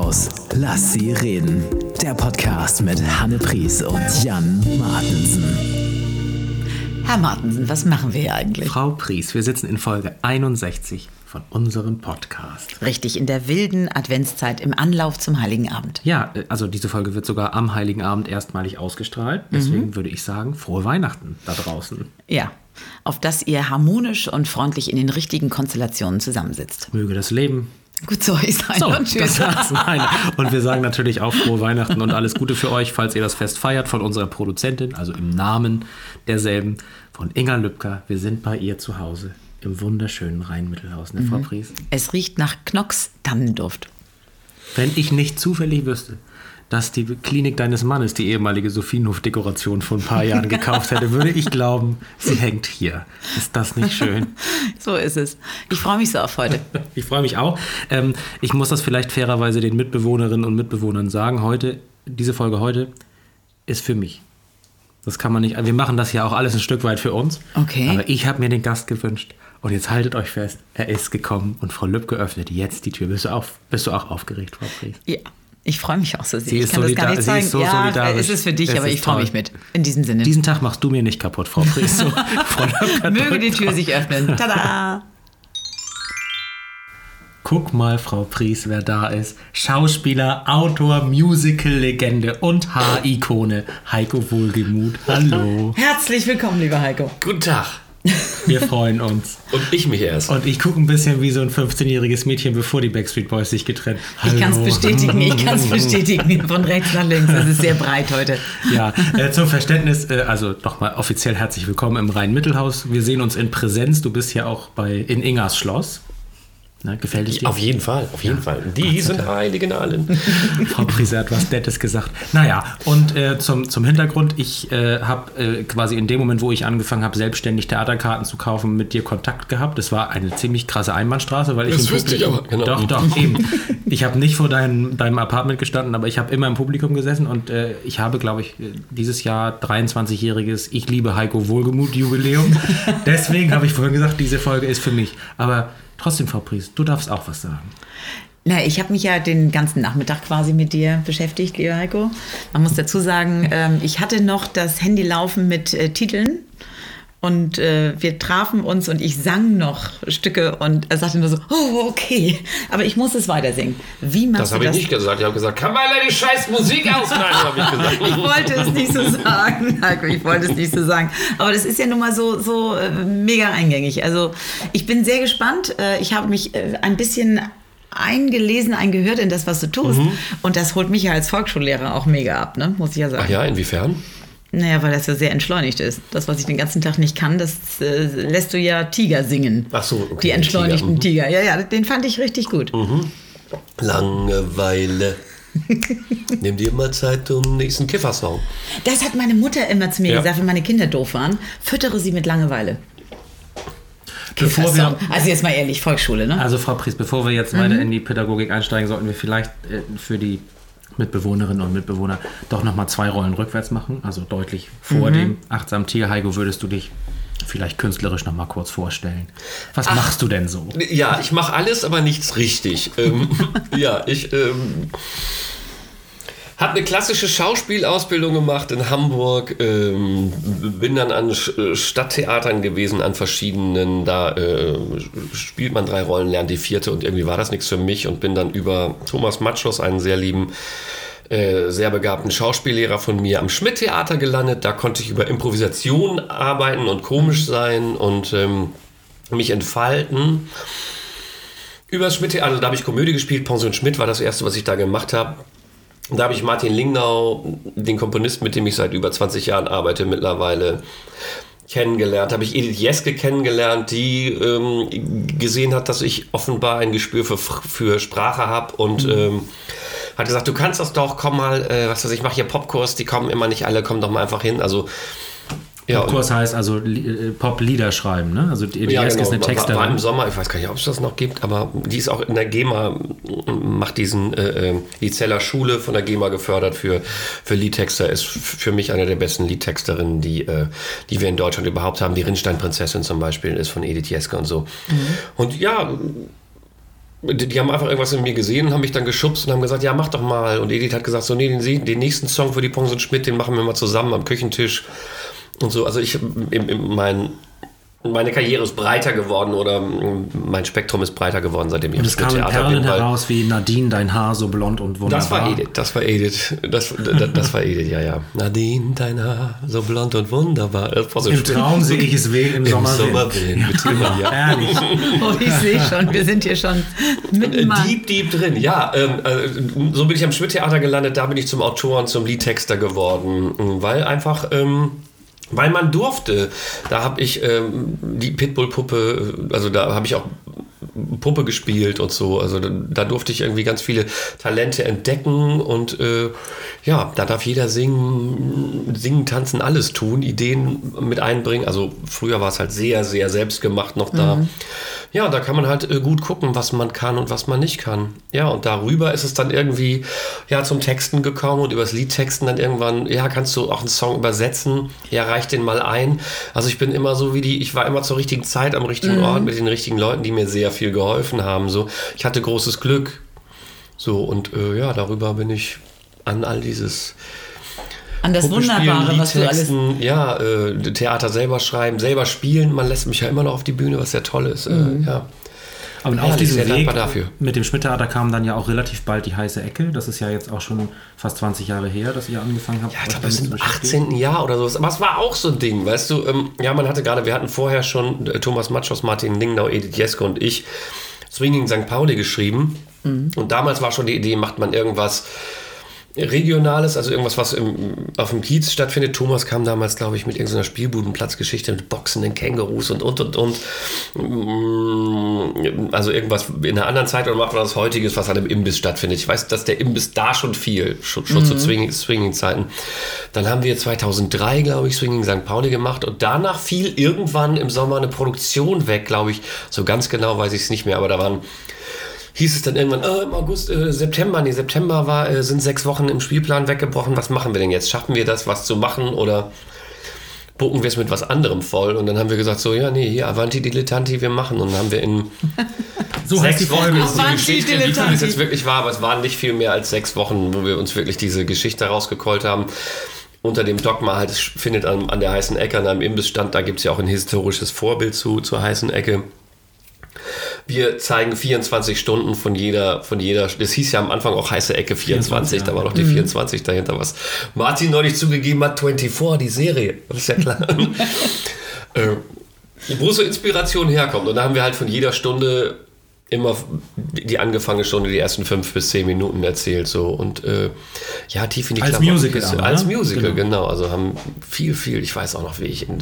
Mittelhaus. Lass sie reden. Der Podcast mit Hanne Pries und Jan Martensen. Herr Martensen, was machen wir hier eigentlich? Frau Pries, wir sitzen in Folge 61 von unserem Podcast. Richtig, in der wilden Adventszeit im Anlauf zum Heiligen Abend. Ja, äh, also diese Folge wird sogar am Heiligen Abend erstmalig ausgestrahlt. Deswegen mhm. würde ich sagen, frohe Weihnachten da draußen. Ja, auf dass ihr harmonisch und freundlich in den richtigen Konstellationen zusammensitzt. Möge das Leben Gut zu euch sein so, und tschüss. Das nein. Und wir sagen natürlich auch frohe Weihnachten und alles Gute für euch, falls ihr das Fest feiert, von unserer Produzentin, also im Namen derselben, von Inga Lübcker. Wir sind bei ihr zu Hause im wunderschönen Rheinmittelhaus, ne, mhm. Frau Pries? Es riecht nach Knocks Tannenduft. Wenn ich nicht zufällig wüsste, dass die Klinik deines Mannes die ehemalige Sophienhof-Dekoration vor ein paar Jahren gekauft hätte, würde ich glauben, sie hängt hier. Ist das nicht schön? so ist es. Ich freue mich so auf heute. ich freue mich auch. Ähm, ich muss das vielleicht fairerweise den Mitbewohnerinnen und Mitbewohnern sagen. Heute, diese Folge heute ist für mich. Das kann man nicht. Wir machen das ja auch alles ein Stück weit für uns. Okay. Aber ich habe mir den Gast gewünscht. Und jetzt haltet euch fest, er ist gekommen und Frau Lübcke öffnet jetzt die Tür. Bist du, auf, bist du auch aufgerecht, Frau Fries? Ja. Ich freue mich auch so sehr. Sie ich kann das gar nicht zeigen. So ja, es ist für dich, das aber ich freue mich mit. In diesem Sinne. Diesen Tag machst du mir nicht kaputt, Frau Fries. So, Möge die Tür sich öffnen. Tada! Guck mal, Frau Pries, wer da ist. Schauspieler, Autor, Musical-Legende und Haarikone Heiko Wohlgemuth. Hallo. Herzlich willkommen, lieber Heiko. Guten Tag. Wir freuen uns. Und ich mich erst. Und ich gucke ein bisschen wie so ein 15-jähriges Mädchen, bevor die Backstreet Boys sich getrennt haben. Ich kann es bestätigen, ich kann es bestätigen. Von rechts nach links. Es ist sehr breit heute. Ja, äh, zum Verständnis, äh, also nochmal offiziell herzlich willkommen im Rhein-Mittelhaus. Wir sehen uns in Präsenz. Du bist ja auch bei, in Ingers Schloss. Ne, gefällt es dir? Auf jeden Fall, auf jeden ja. Fall. Die sind heiligen allen. Frau Priese hat was Nettes gesagt. Naja, und äh, zum, zum Hintergrund, ich äh, habe äh, quasi in dem Moment, wo ich angefangen habe, selbstständig Theaterkarten zu kaufen, mit dir Kontakt gehabt. Das war eine ziemlich krasse Einbahnstraße, weil ich das im Publikum... Ich genau. Doch, doch, eben. Ich habe nicht vor dein, deinem Apartment gestanden, aber ich habe immer im Publikum gesessen und äh, ich habe, glaube ich, dieses Jahr 23-jähriges Ich liebe Heiko Wohlgemut-Jubiläum. Deswegen habe ich vorhin gesagt, diese Folge ist für mich. Aber Trotzdem, Frau Pries, du darfst auch was sagen. Na, ich habe mich ja den ganzen Nachmittag quasi mit dir beschäftigt, lieber Heiko. Man muss dazu sagen, ähm, ich hatte noch das Handy laufen mit äh, Titeln und äh, wir trafen uns und ich sang noch Stücke und er sagte nur so, oh, okay, aber ich muss es weiter singen. Wie machst das habe ich nicht gesagt. Ich habe gesagt, kann mal die scheiß Musik ausschneiden, habe ich gesagt. ich wollte es nicht so sagen, ich wollte es nicht so sagen. Aber das ist ja nun mal so, so äh, mega eingängig. Also ich bin sehr gespannt. Äh, ich habe mich äh, ein bisschen eingelesen, eingehört in das, was du tust. Mhm. Und das holt mich ja als Volksschullehrer auch mega ab, ne? muss ich ja sagen. Ach ja, inwiefern? Naja, weil das ja sehr entschleunigt ist. Das, was ich den ganzen Tag nicht kann, das äh, lässt du ja Tiger singen. Ach so, okay. Die entschleunigten Tiger. Mhm. Tiger. Ja, ja, den fand ich richtig gut. Mhm. Langeweile. Nimm dir mal Zeit zum nächsten Kiffersong. Das hat meine Mutter immer zu mir ja. gesagt, wenn meine Kinder doof waren. Füttere sie mit Langeweile. Bevor wir, also jetzt mal ehrlich, Volksschule, ne? Also Frau Priest, bevor wir jetzt mhm. weiter in die Pädagogik einsteigen, sollten wir vielleicht äh, für die Mitbewohnerinnen und Mitbewohner doch nochmal zwei Rollen rückwärts machen, also deutlich vor mhm. dem achtsamen Tier. Heiko, würdest du dich vielleicht künstlerisch nochmal kurz vorstellen? Was Ach, machst du denn so? Ja, ich mache alles, aber nichts richtig. ähm, ja, ich ähm, habe eine klassische Schauspielausbildung gemacht in Hamburg, ähm, bin dann an Stadttheatern gewesen, an verschiedenen, da äh, spielt man drei Rollen, lernt die vierte und irgendwie war das nichts für mich und bin dann über Thomas Matschos, einen sehr lieben äh, sehr begabten Schauspiellehrer von mir am Schmidt-Theater gelandet. Da konnte ich über Improvisation arbeiten und komisch sein und ähm, mich entfalten. Über das Schmidt-Theater, also da habe ich Komödie gespielt. Pension Schmidt war das erste, was ich da gemacht habe. Da habe ich Martin Lingnau, den Komponisten, mit dem ich seit über 20 Jahren arbeite mittlerweile, kennengelernt. Habe ich Edith Jeske kennengelernt, die ähm, gesehen hat, dass ich offenbar ein Gespür für, für Sprache habe und mhm. ähm, hat gesagt, du kannst das doch, komm mal, äh, was weiß ich, mache hier Popkurs, die kommen immer nicht alle, komm doch mal einfach hin. Also ja, Kurs heißt also äh, Pop-Lieder schreiben, ne? Also die ja, genau. ist eine Texterin. War, war im Sommer, ich weiß gar nicht, ob es das noch gibt, aber die ist auch in der GEMA, macht diesen äh, Lizeller äh, Schule von der GEMA gefördert für, für Liedtexter, ist für mich eine der besten Liedtexterinnen, die, äh, die wir in Deutschland überhaupt haben. Die Rinnstein-Prinzessin zum Beispiel ist von Edith Jeske und so. Mhm. Und ja, die, die haben einfach irgendwas in mir gesehen und haben mich dann geschubst und haben gesagt, ja, mach doch mal. Und Edith hat gesagt, so, nee, den, den nächsten Song für die Ponsen Schmidt, den machen wir mal zusammen am Küchentisch und so. Also ich, im, im, mein, meine Karriere ist breiter geworden oder mein Spektrum ist breiter geworden, seitdem ich Und es im kamen Theater Perlen bin. weil- heraus wie Nadine, dein Haar so blond und wunderbar. Das war Edith, das war Edith. Das, das, das war Edith, ja, ja. Nadine, dein Haar, so blond und wunderbar. So Im schön. Traum sehe ich es weh, im, Im Sommer Sommer weh. wehen. Mit Tillmann, ja. Ehrlich. Oh, ich sehe schon, wir sind hier schon mitten. Deep, deep drin, ja. Ähm, äh, so bin ich am Schmidt-Theater gelandet, da bin ich zum Autor und zum Liedtexter geworden, weil einfach, ähm, weil man durfte. Da habe ich ähm, die Pitbull-Puppe, also da habe ich auch Puppe gespielt und so. Also da, durfte ich irgendwie ganz viele Talente entdecken und äh, ja, da darf jeder singen, singen, tanzen, alles tun, Ideen mit einbringen. Also früher war es halt sehr, sehr selbstgemacht noch da. Ja, da kann man halt äh, gut gucken, was man kann und was man nicht kann. Ja, und darüber ist es dann irgendwie ja zum Texten gekommen und übers Liedtexten dann irgendwann, ja, kannst du auch einen Song übersetzen? Ja, reich den mal ein. Also ich bin immer so wie die, ich war immer zur richtigen Zeit am richtigen Ort mit den richtigen Leuten, die mir sehr viel geholfen haben. So, ich hatte großes Glück. So, und äh, ja, darüber bin ich an all dieses An das Wunderbare, was du alles. Ja, äh, Theater selber schreiben, selber spielen. Man lässt mich ja immer noch auf die Bühne, was sehr toll ist. Mhm. Äh, ja. Aber Ja, auf ich bin diesem sehr Weg dankbar dafür. mit dem Schmidt-Theater kam dann ja auch relativ bald die heiße Ecke. Das ist ja jetzt auch schon fast 20 Jahre her, dass ihr angefangen habt. Ja, ich glaube, sind zu im beschäftigen. 18. Jahr oder so. Aber es war auch so ein Ding, weißt du? Ähm, ja, man hatte gerade, wir hatten vorher schon äh, Thomas Matschos, Martin Lingnau, Edith Jeske und ich Swinging St. Pauli geschrieben. Und damals war schon die Idee, macht man irgendwas Regionales, also irgendwas, was im, auf dem Kiez stattfindet. Thomas kam damals, glaube ich, mit irgendeiner Spielbudenplatzgeschichte mit boxenden Kängurus und und und und. Mm, Also irgendwas in einer anderen Zeit oder macht man was Heutiges, was an einem Imbiss stattfindet. Ich weiß, dass der Imbiss da schon viel, schon, schon zu Swinging- Swinging-Zeiten. Dann haben wir 2003, glaube ich, Swinging St. Pauli gemacht und danach fiel irgendwann im Sommer eine Produktion weg, glaube ich. So ganz genau weiß ich es nicht mehr, aber da waren hieß es dann irgendwann, äh, im August, äh, September, nee, September war, äh, sind sechs Wochen im Spielplan weggebrochen. Was machen wir denn jetzt? Schaffen wir das, was zu machen oder bucken wir es mit was anderem voll? Und dann haben wir gesagt, so, ja, nee, hier, Avanti Dilettanti, wir machen. Und dann haben wir in So sechs Wochen Folge. ist die Geschichte, wie viel es jetzt wirklich war, aber es waren nicht viel mehr als sechs Wochen, wo wir uns wirklich diese Geschichte rausgekeult haben. Unter dem Dogma halt, es findet an, an der heißen Ecke, an einem Imbissstand, da gibt es ja auch ein historisches Vorbild zu, zur heißen Ecke. Wir zeigen 24 Stunden von jeder, von jeder, das hieß ja am Anfang auch heiße Ecke 24, 24, da war noch die 24 dahinter, was Martin neulich zugegeben hat, 24, die Serie, das ist ja klar. äh, wo so Inspiration herkommt. Und da haben wir halt von jeder Stunde immer die angefangene Stunde, die ersten fünf bis zehn Minuten erzählt. So. Und äh, ja, tief in die Als Klamotten Musical aber, Als ne? Musical, Genau. genau. Also haben viel, viel, ich weiß auch noch, wie ich in,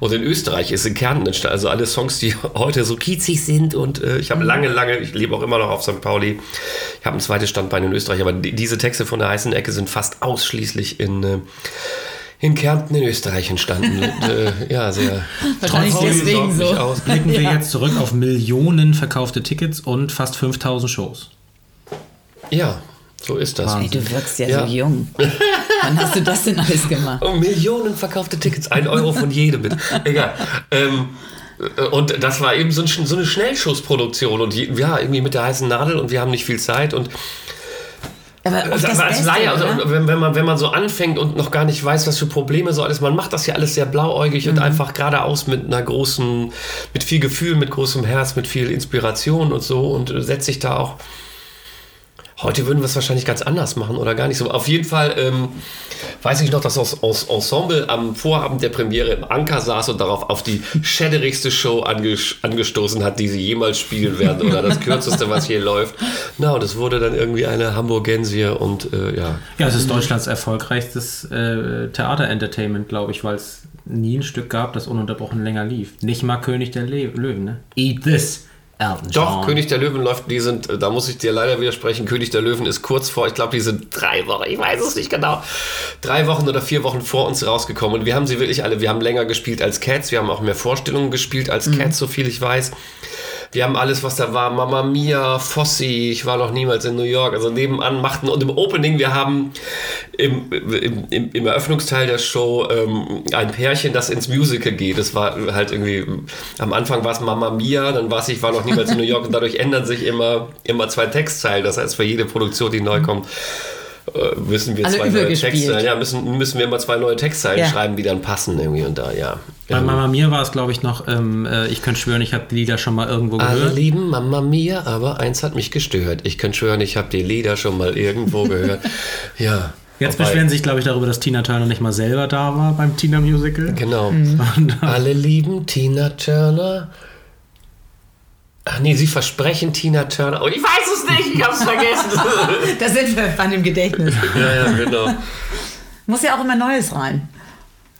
und in Österreich ist in Kärnten entstanden. Also alle Songs, die heute so kiezig sind und äh, ich habe lange, lange, ich lebe auch immer noch auf St. Pauli. Ich habe ein zweites Standbein in Österreich, aber die, diese Texte von der heißen Ecke sind fast ausschließlich in äh, in Kärnten in Österreich entstanden. Und, äh, ja, sehr. Wahrscheinlich Trotzdem deswegen so. aus. Blicken wir jetzt zurück auf Millionen verkaufte Tickets und fast 5000 Shows. Ja, so ist das. Ey, du wirkst ja, Ja. so jung. Wann hast du das denn alles gemacht? Oh, Millionen verkaufte Tickets, ein Euro von jedem mit. Egal. Ähm, äh, und das war eben so, ein, so eine Schnellschussproduktion und ja, irgendwie mit der heißen Nadel und wir haben nicht viel Zeit und Aber also das als Beste, Laie, also, wenn, wenn, man, wenn man so anfängt und noch gar nicht weiß, was für Probleme so alles, man macht das ja alles sehr blauäugig und einfach geradeaus mit einer großen, mit viel Gefühl, mit großem Herz, mit viel Inspiration und so und setzt sich da auch. Heute würden wir es wahrscheinlich ganz anders machen oder gar nicht so. Auf jeden Fall ähm, weiß ich noch, dass das Ens- Ensemble am Vorabend der Premiere im Anker saß und darauf auf die schädderigste Show anges angestoßen hat, die sie jemals spielen werden oder das kürzeste, was hier läuft. Na, und es wurde dann irgendwie eine Hamburgensie und äh, ja. Ja, es ist Deutschlands erfolgreichstes äh, Theater-Entertainment, glaube ich, weil es nie ein Stück gab, das ununterbrochen länger lief. Nicht mal König der Le Löwen, ne? Eat this, Elton Doch, John. König der Löwen läuft, die sind, da muss ich dir leider widersprechen, König der Löwen ist kurz vor, ich glaube, die sind drei Wochen, ich weiß es nicht genau, drei Wochen oder vier Wochen vor uns rausgekommen. Und wir haben sie wirklich alle, wir haben länger gespielt als Cats, wir haben auch mehr Vorstellungen gespielt als Cats, so viel ich weiß. Wir haben alles, was da war. Mama Mia, Fossi, ich war noch niemals in New York. Also nebenan machten und im Opening, wir haben im, im, im, im Eröffnungsteil der Show ähm, ein Pärchen, das ins Musical geht. Das war halt irgendwie, am Anfang war es Mama Mia, dann war es, ich war noch niemals in New York und dadurch ändern sich immer, immer zwei Textzeilen. Das heißt, für jede Produktion, die neu kommt, äh, müssen wir Alle zwei neue. Textzeilen, ja, müssen, müssen wir immer zwei neue Textzeilen Ja. schreiben, die dann passen irgendwie und da, ja. Bei Ähm, Mama Mia war es, glaube ich, noch, ähm, äh, ich könnte schwören, ich habe die Lieder schon mal irgendwo Alle gehört. lieben Mama Mia, aber eins hat mich gestört. Ich kann schwören, ich habe die Lieder schon mal irgendwo gehört. Ja. Jetzt wobei- beschweren sich, glaube ich, darüber, dass Tina Turner nicht mal selber da war beim Tina Musical. Genau. Und, Alle lieben Tina Turner. Ach nee, sie versprechen Tina Turner. Oh, ich weiß es nicht, ich hab's vergessen. Da sind wir bei dem Gedächtnis. ja, ja, genau. Muss ja auch immer Neues rein.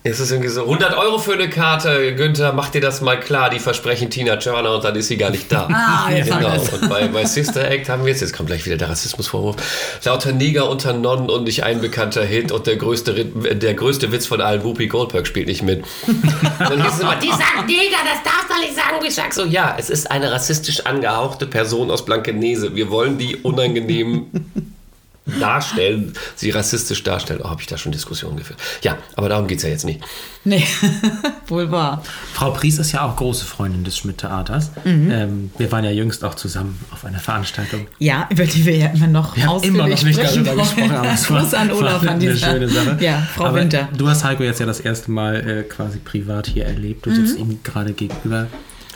Es ist irgendwie so 100 Euro für eine Karte. Günther, mach dir das mal klar. Die versprechen Tina Turner und dann ist sie gar nicht da. Ah, jetzt genau. Und bei, bei Sister Act haben wir jetzt, jetzt kommt gleich wieder der Rassismusvorwurf, lauter Neger unter Nonnen und nicht ein bekannter Hit und der größte, der größte Witz von allen, Whoopi Goldberg spielt nicht mit. Dann hieß es immer, die sagt Neger, das darfst du nicht sagen. Ich sag so, ja, es ist eine rassistisch angehauchte Person aus Blankenese. Wir wollen die unangenehm darstellen, sie rassistisch darstellen. Oh, habe ich da schon Diskussionen geführt. Ja, aber darum geht es ja jetzt nicht. Nee, wohl wahr. Frau Pries ist ja auch große Freundin des Schmidt-Theaters. Mhm. Ähm, wir waren ja jüngst auch zusammen auf einer Veranstaltung. Ja, über die wir ja immer noch Wir haben immer noch nicht sprechen darüber gesprochen, es war, Gruß an Olaf war an eine dieser schöne Sache. Ja, Frau aber Winter. Mhm. Du hast Heiko jetzt ja das erste Mal äh, quasi privat hier erlebt. Du sitzt ihm gerade gegenüber.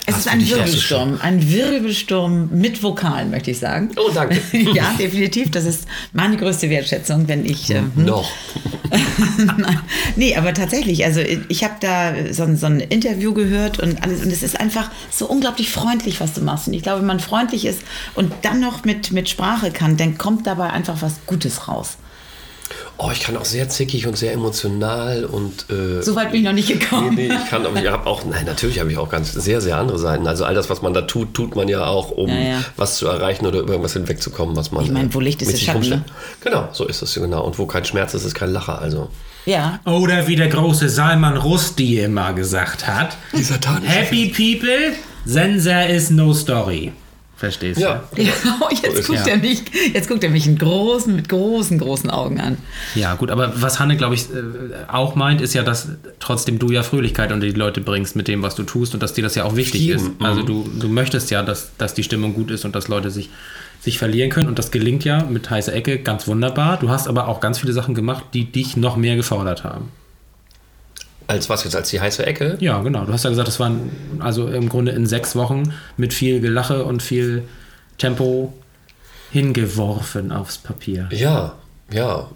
Es Hast ist ein Wirbelsturm, ein Wirbelsturm mit Vokalen, möchte ich sagen. Oh, danke. ja, definitiv. Das ist meine größte Wertschätzung, wenn ich. ähm, Noch. nee, aber tatsächlich, also ich habe da so, ein- so ein Interview gehört und alles und es ist einfach so unglaublich freundlich, was du machst. Und ich glaube, wenn man freundlich ist und dann noch mit, mit Sprache kann, dann kommt dabei einfach was Gutes raus. Oh, ich kann auch sehr zickig und sehr emotional und. Äh, So weit bin ich noch nicht Nee, gekommen. nee, ich kann, aber ich habe auch, nein, natürlich habe ich auch ganz sehr, sehr andere Seiten. Also all das, was man da tut, tut man ja auch, um Ja, ja. was zu erreichen oder über irgendwas hinwegzukommen, was man. Ich meine, wo äh, Licht ist, mit ist sich Schatten, ne? Genau, so ist es genau. Und wo kein Schmerz ist, ist kein Lacher. Also. Ja. Oder wie der große Salman Rushdie immer gesagt hat: Happy people, then there is no story. Verstehst Ja. du? ja. Oh, jetzt, guckt ja. er mich, jetzt guckt er mich in großen, mit großen, großen Augen an. Ja, gut, aber was Hanne, glaube ich, äh, auch meint, ist ja, dass trotzdem du ja Fröhlichkeit unter die Leute bringst mit dem, was du tust und dass dir das ja auch wichtig Jedem, ist. Also du, du möchtest ja, dass, dass die Stimmung gut ist und dass Leute sich, sich verlieren können und das gelingt ja mit heißer Ecke ganz wunderbar. Du hast aber auch ganz viele Sachen gemacht, die dich noch mehr gefordert haben. Als was jetzt, als die heiße Ecke? Ja, genau. Du hast ja gesagt, das waren also im Grunde in sechs Wochen mit viel Gelache und viel Tempo hingeworfen aufs Papier. Ja, ja.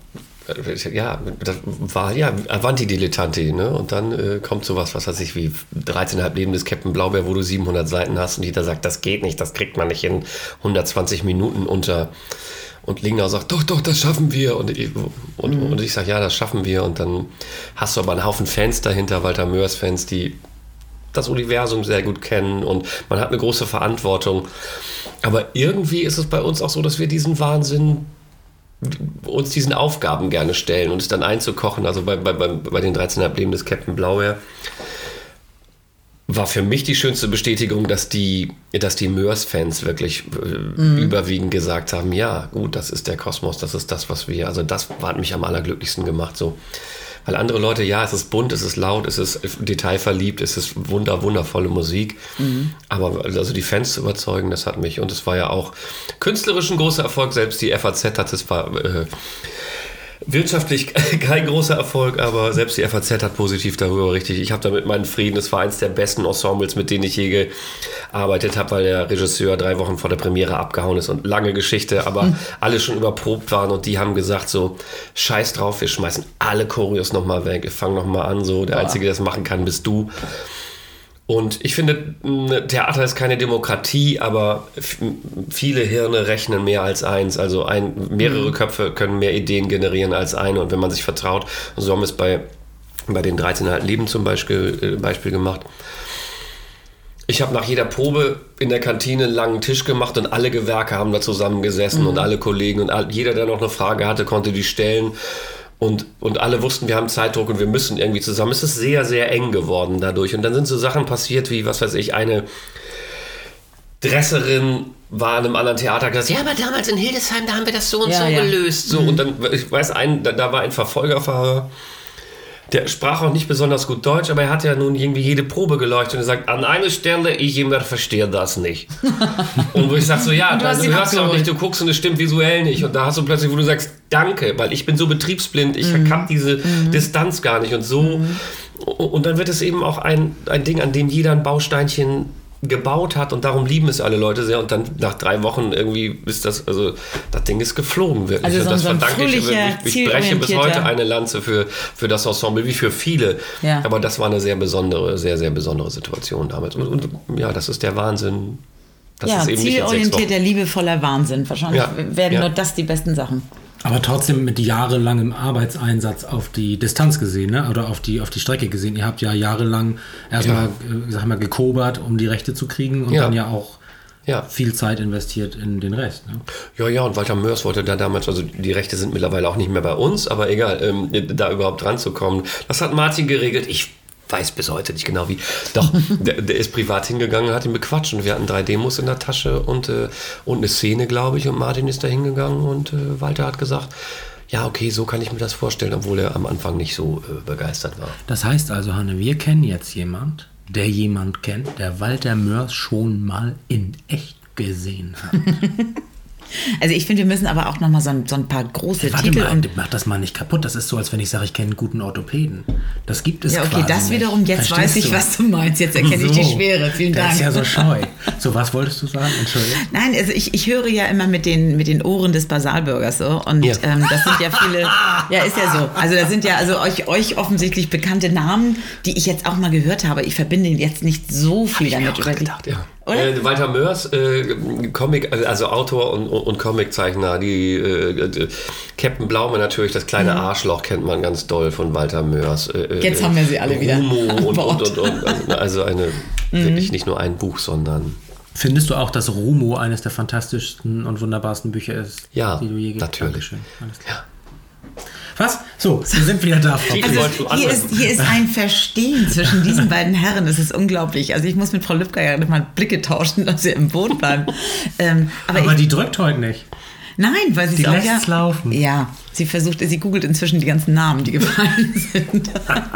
Ja, das war ja Avanti-Dilettanti, ne? Und dann äh, kommt sowas, was weiß ich, wie 13,5 Leben des Captain Blaubeer, wo du 700 Seiten hast und jeder sagt, das geht nicht, das kriegt man nicht in 120 Minuten unter. Und Lingner sagt, doch, doch, das schaffen wir. Und ich, und, und ich sage, ja, das schaffen wir. Und dann hast du aber einen Haufen Fans dahinter, Walter Mörs-Fans, die das Universum sehr gut kennen und man hat eine große Verantwortung. Aber irgendwie ist es bei uns auch so, dass wir diesen Wahnsinn uns diesen Aufgaben gerne stellen und es dann einzukochen. Also bei, bei, bei, den 13,5 Leben des Captain Blauer war für mich die schönste Bestätigung, dass die, dass die Mörs-Fans wirklich äh, überwiegend gesagt haben, ja, gut, das ist der Kosmos, das ist das, was wir, also das hat mich am allerglücklichsten gemacht, so. Weil andere Leute, ja, es ist bunt, es ist laut, es ist detailverliebt, es ist wunder, wundervolle Musik. Aber also die Fans zu überzeugen, das hat mich. Und es war ja auch künstlerisch ein großer Erfolg. Selbst die FAZ hat es war äh, wirtschaftlich kein großer Erfolg, aber selbst die FAZ hat positiv darüber richtig. Ich habe damit meinen Frieden. Es war eins der besten Ensembles, mit denen ich je gearbeitet habe, weil der Regisseur drei Wochen vor der Premiere abgehauen ist und lange Geschichte, aber alle schon überprobt waren und die haben gesagt so, scheiß drauf, wir schmeißen alle Choreos nochmal weg, wir fangen nochmal an, so, der Einzige, der das machen kann, bist du. Und ich finde, Theater ist keine Demokratie, aber viele Hirne rechnen mehr als eins. Also ein, mehrere Köpfe können mehr Ideen generieren als eine. Und wenn man sich vertraut, so haben wir es bei, bei den 13,5 Leben zum Beispiel, äh, Beispiel gemacht. Ich habe nach jeder Probe in der Kantine einen langen Tisch gemacht und alle Gewerke haben da zusammengesessen und alle Kollegen und all, jeder, der noch eine Frage hatte, konnte die stellen. Und, und alle wussten, wir haben Zeitdruck und wir müssen irgendwie zusammen. Es ist sehr, sehr eng geworden dadurch. Und dann sind so Sachen passiert wie, was weiß ich, eine Dresserin war an einem anderen Theater gesagt, ja, aber damals in Hildesheim, da haben wir das so und Ja, so ja. gelöst. So, Und dann, ich weiß, ein, da, da war ein Verfolgerfahrer, der sprach auch nicht besonders gut Deutsch, aber er hat ja nun irgendwie jede Probe geleuchtet und er sagt, an einer Stelle, ich immer verstehe das nicht. und wo ich sage so, ja, du hast du, hörst ja auch nicht, du guckst und es stimmt visuell nicht. Und da hast du plötzlich, wo du sagst, danke, weil ich bin so betriebsblind, ich Mhm. hab diese Distanz gar nicht. Und so, und dann wird es eben auch ein, ein Ding, an dem jeder ein Bausteinchen gebaut hat und darum lieben es alle Leute sehr und dann nach drei Wochen irgendwie ist das, also das Ding ist geflogen wirklich. Also so das so verdanke ich, ich, ich breche bis heute eine Lanze für, für das Ensemble, wie für viele. Ja. Aber das war eine sehr besondere, sehr, sehr besondere Situation damals. Und, und ja, das ist der Wahnsinn. Das ja, zielorientierter, liebevoller Wahnsinn. Wahrscheinlich Ja, werden ja. nur das die besten Sachen. Aber trotzdem mit jahrelangem Arbeitseinsatz auf die Distanz gesehen, ne? oder auf die, auf die Strecke gesehen. Ihr habt ja jahrelang erstmal, äh, sag mal, gekobert, um die Rechte zu kriegen und Ja. dann ja auch Ja. viel Zeit investiert in den Rest. Ne? Ja, ja, und Walter Mörs wollte da damals, also die Rechte sind mittlerweile auch nicht mehr bei uns, aber egal, ähm, da überhaupt dran zu kommen. Das hat Martin geregelt. Ich weiß bis heute nicht genau wie. Doch, der, der ist privat hingegangen und hat ihn bequatscht und wir hatten drei Demos in der Tasche und, äh, und eine Szene, glaube ich, und Martin ist da hingegangen und äh, Walter hat gesagt, ja, okay, so kann ich mir das vorstellen, obwohl er am Anfang nicht so äh, begeistert war. Das heißt also, Hanne, wir kennen jetzt jemand, der jemand kennt, der Walter Mörs schon mal in echt gesehen hat. Also ich finde, wir müssen aber auch noch mal so ein, so ein paar große Warte Titel mal, und mach das mal nicht kaputt. Das ist so, als wenn ich sage, ich kenne einen guten Orthopäden. Das gibt es ja, okay, das nicht. wiederum, jetzt Verstehst weiß ich, du? was du meinst. Jetzt erkenne ich die So. Schwere. Vielen Dank. ist ja so scheu. So, was wolltest du sagen? Entschuldigung. Nein, also ich, ich höre ja immer mit den, mit den Ohren des Basalbürgers so. Und Ja. ähm, das sind ja viele, ja, ist ja so. Also da sind ja also euch, euch offensichtlich bekannte Namen, die ich jetzt auch mal gehört habe. Ich verbinde jetzt nicht so viel damit über die. Ja. Oder? Äh, Walter Mörs, äh, Comic, also Autor und, und, Comiczeichner, die äh, äh, Captain Blaume natürlich, das kleine Arschloch kennt man ganz doll von Walter Mörs. Äh, äh, Mhm. Jetzt haben wir sie alle wieder Rumo und, und, und, und, also eine, Mhm. wirklich nicht nur ein Buch, sondern Findest du auch, dass Rumo eines der fantastischsten und wunderbarsten Bücher ist, Ja, die du je gelesen hast? natürlich. Dankeschön. Alles klar. Was? So, wir sind wieder da, Frau. Also hier ist, hier ist ein Verstehen zwischen diesen beiden Herren. Das ist unglaublich. Also ich muss mit Frau Lübcker ja mal Blicke tauschen, dass sie im Boot bleiben. Ähm, aber Aber ich, die drückt heute nicht. Nein, weil sie die es auch lässt's ja, laufen. Ja, sie versucht, sie googelt inzwischen die ganzen Namen, die gefallen sind.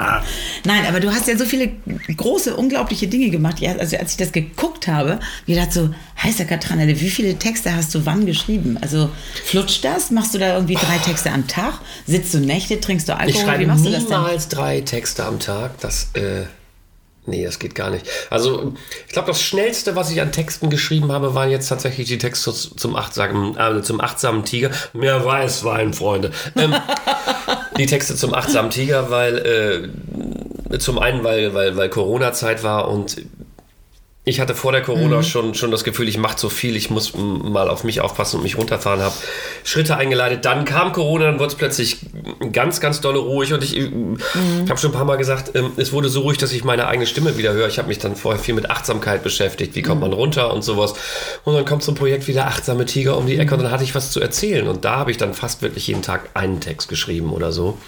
nein, aber du hast ja so viele große, unglaubliche Dinge gemacht. Ja, also als ich das geguckt habe, mir dachte so, heißer Katranelle, wie viele Texte hast du wann geschrieben? Also flutscht das? Machst du da irgendwie drei Texte am Tag? Sitzt du Nächte? Trinkst du Alkohol? Ich schreibe wie machst du das denn? niemals drei Texte am Tag. Das, äh, nee, das geht gar nicht. Also, ich glaube, das Schnellste, was ich an Texten geschrieben habe, waren jetzt tatsächlich die Texte zum achtsamen, äh, zum achtsamen Tiger. Mehr Weißwein, Freunde. Ähm, die Texte zum achtsamen Tiger, weil äh, zum einen, weil, weil, weil Corona-Zeit war und ich hatte vor der Corona schon, schon das Gefühl, ich mache zu viel, ich muss mal auf mich aufpassen und mich runterfahren, habe Schritte eingeleitet. Dann kam Corona, dann wurde es plötzlich ganz, ganz dolle ruhig und ich habe schon ein paar Mal gesagt, ähm, es wurde so ruhig, dass ich meine eigene Stimme wieder höre. Ich habe mich dann vorher viel mit Achtsamkeit beschäftigt, wie kommt man runter und sowas. Und dann kommt so ein Projekt wie der achtsame Tiger um die Ecke und dann hatte ich was zu erzählen und da habe ich dann fast wirklich jeden Tag einen Text geschrieben oder so.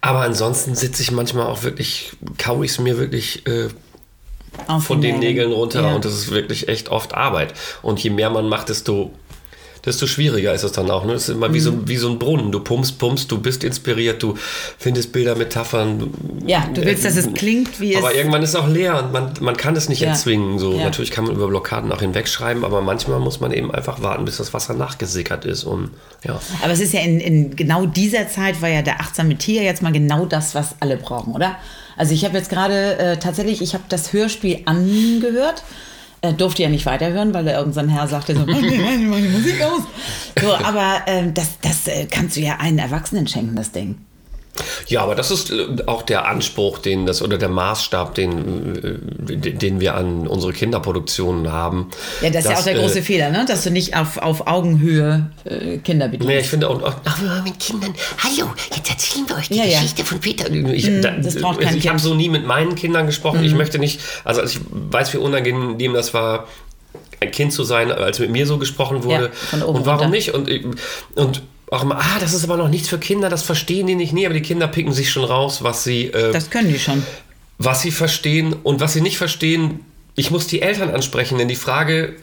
Aber ansonsten sitze ich manchmal auch wirklich, kau ich es mir wirklich äh, Auf von den Nägeln runter Ja. und das ist wirklich echt oft Arbeit. Und je mehr man macht, desto, desto schwieriger ist es dann auch. Ne? Es ist immer wie, Mhm. so, wie so ein Brunnen. Du pumpst, pumpst, du bist inspiriert, du findest Bilder, Metaphern. Ja, du willst, dass es klingt, wie Aber es. irgendwann ist es auch leer und man, man kann es nicht Ja. erzwingen. So. Ja. Natürlich kann man über Blockaden auch hinwegschreiben, aber manchmal muss man eben einfach warten, bis das Wasser nachgesickert ist. Und, ja. Aber es ist ja in, in genau dieser Zeit war ja der achtsame Tiger jetzt mal genau das, was alle brauchen, oder? Also ich habe jetzt gerade äh, tatsächlich, ich habe das Hörspiel angehört. Äh, durfte ja nicht weiterhören, weil da irgendein Herr sagte so, mach die, mach die Musik aus. So, aber ähm, das, das äh, kannst du ja einen Erwachsenen schenken, das Ding. Ja, aber das ist äh, auch der Anspruch, den das oder der Maßstab, den, äh, den wir an unsere Kinderproduktionen haben. Ja, das ist ja auch der äh, große Fehler, ne? dass du nicht auf, auf Augenhöhe äh, Kinder bedienst. Nee, ich finde auch, Ach, wir mit Kindern. Hallo, jetzt erzählen wir euch die Ja, ja. Geschichte von Peter. ich, da, das braucht also kein ich habe so nie mit meinen Kindern gesprochen. Mhm. Ich möchte nicht, also ich weiß, wie unangenehm das war, ein Kind zu sein, als mit mir so gesprochen wurde. Ja, von oben und warum runter. nicht? Und, und auch immer, ah, das ist aber noch nichts für Kinder, das verstehen die nicht. Nee, aber die Kinder picken sich schon raus, was sie, äh, Das können die schon. was sie verstehen und was sie nicht verstehen. Ich muss die Eltern ansprechen, denn die Frage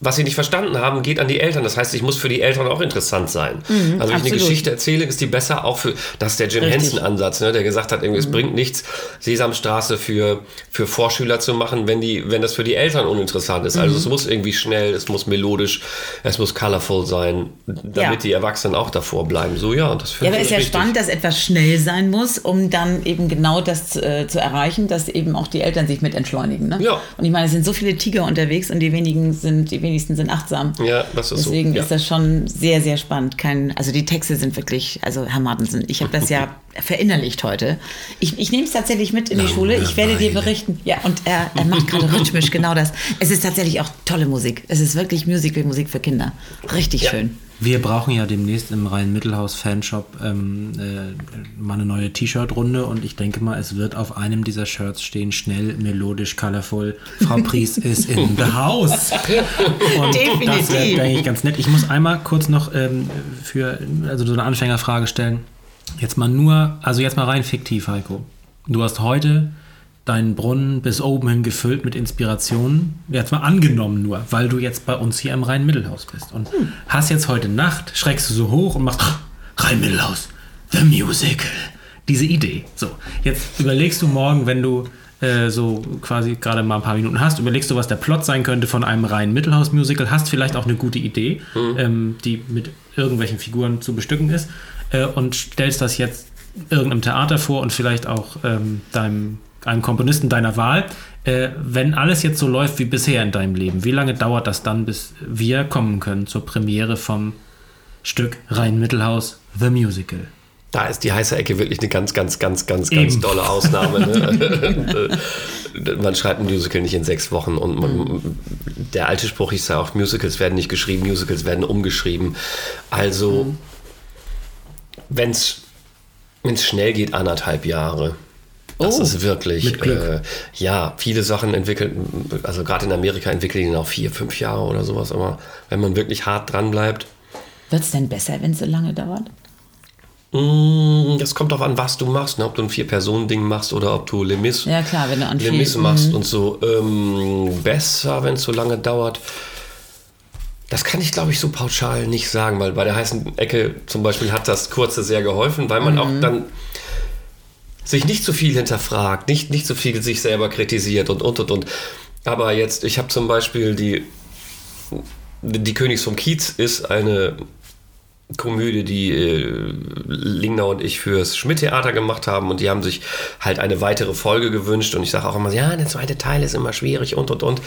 was sie nicht verstanden haben, geht an die Eltern. Das heißt, ich muss für die Eltern auch interessant sein. also wenn ich eine absolut. Geschichte erzähle, ist die besser auch für, das ist der Jim. Henson-Ansatz, ne, der gesagt hat, irgendwie, es bringt nichts, Sesamstraße für, für Vorschüler zu machen, wenn, die, wenn das für die Eltern uninteressant ist. Also es muss irgendwie schnell, es muss melodisch, es muss colorful sein, damit Ja. die Erwachsenen auch davor bleiben. So, ja, das Ja, finde aber ich ist ja richtig. spannend, dass etwas schnell sein muss, um dann eben genau das äh, zu erreichen, dass eben auch die Eltern sich mit entschleunigen. Ne? Ja. Und ich meine, es sind so viele Tiger unterwegs und die wenigen sind, die wenigsten sind achtsam. Ja, das ist Deswegen so. Ja. ist das schon sehr, sehr spannend. Kein, also die Texte sind wirklich, also Herr Martensen, ich habe das ja verinnerlicht heute. Ich, ich nehme es tatsächlich mit in die Schule. Ich werde dir berichten. Ja, und er, er macht gerade rhythmisch genau das. Es ist tatsächlich auch tolle Musik. Es ist wirklich Musical-Musik für Kinder. Richtig Ja. schön. Wir brauchen ja demnächst im Rhein-Mittelhaus-Fanshop ähm, äh, mal eine neue T-Shirt-Runde und ich denke mal, es wird auf einem dieser Shirts stehen, schnell, melodisch, colorful. Frau Pries ist in the house. Und das wäre Definitiv. eigentlich ganz nett. Ich muss einmal kurz noch ähm, für, also so eine Anfängerfrage stellen. Jetzt mal nur, also jetzt mal rein fiktiv, Heiko. Du hast heute deinen Brunnen bis oben hin gefüllt mit Inspirationen. Jetzt mal angenommen nur, weil du jetzt bei uns hier im Rhein-Mittelhaus bist. Und hast jetzt heute Nacht, schreckst du so hoch und machst Rhein-Mittelhaus, the musical. Diese Idee. So, jetzt überlegst du morgen, wenn du äh, so quasi gerade mal ein paar Minuten hast, überlegst du, was der Plot sein könnte von einem reinen Mittelhaus-Musical, hast vielleicht auch eine gute Idee, ähm, die mit irgendwelchen Figuren zu bestücken ist äh, und stellst das jetzt irgendeinem Theater vor und vielleicht auch ähm, deinem, einem Komponisten deiner Wahl. Äh, wenn alles jetzt so läuft wie bisher in deinem Leben, wie lange dauert das dann, bis wir kommen können zur Premiere vom Stück Rhein-Mittelhaus The Musical? Da ist die heiße Ecke wirklich eine ganz, ganz, ganz, ganz, ganz Eben. dolle Ausnahme. Ne? man schreibt ein Musical nicht in sechs Wochen und man, der alte Spruch hieß ja auch, Musicals werden nicht geschrieben, Musicals werden umgeschrieben. Also, wenn es schnell geht, anderthalb Jahre. Das Oh, ist wirklich, äh, ja, viele Sachen entwickeln, also gerade in Amerika entwickeln die auch vier, fünf Jahre oder sowas, aber wenn man wirklich hart dran bleibt, Wird es denn besser, wenn es so lange dauert? Mm, Das kommt auch an, was du machst, ne? ob du ein Vier-Personen-Ding machst oder ob du Lemis, Ja, klar, wenn du an viel- Lemis machst und so. Ähm, besser, wenn es so lange dauert. Das kann ich, glaube ich, so pauschal nicht sagen, weil bei der heißen Ecke zum Beispiel hat das Kurze sehr geholfen, weil man auch dann sich nicht zu viel hinterfragt, nicht, nicht so viel sich selber kritisiert und und und und. Aber jetzt, ich habe zum Beispiel die, die Königs vom Kiez ist eine Komödie, die äh, Lingnau und ich fürs Schmidt-Theater gemacht haben und die haben sich halt eine weitere Folge gewünscht und ich sage auch immer, ja, der zweite Teil ist immer schwierig und und und.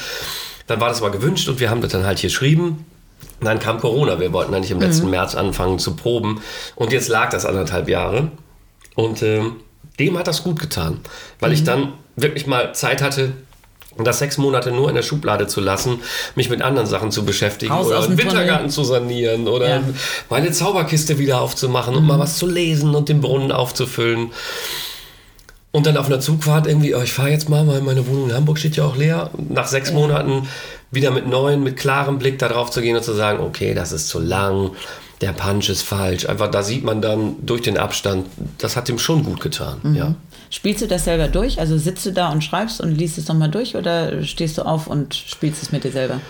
Dann war das mal gewünscht und wir haben das dann halt hier geschrieben. Und dann kam Corona, wir wollten eigentlich im letzten März anfangen zu proben und jetzt lag das anderthalb Jahre und ähm, dem hat das gut getan, weil ich dann wirklich mal Zeit hatte, das sechs Monate nur in der Schublade zu lassen, mich mit anderen Sachen zu beschäftigen Raus oder einen dem Tunnel. Wintergarten zu sanieren oder Ja. meine Zauberkiste wieder aufzumachen und mal was zu lesen und den Brunnen aufzufüllen. Und dann auf einer Zugfahrt irgendwie, oh, ich fahre jetzt mal, weil meine Wohnung in Hamburg steht ja auch leer. Nach sechs Monaten wieder mit neuen, mit klarem Blick da drauf zu gehen und zu sagen, okay, das ist zu lang, der Punch ist falsch. Einfach da sieht man dann durch den Abstand, das hat ihm schon gut getan. Ja. Spielst du das selber durch? Also sitzt du da und schreibst und liest es nochmal durch oder stehst du auf und spielst es mit dir selber?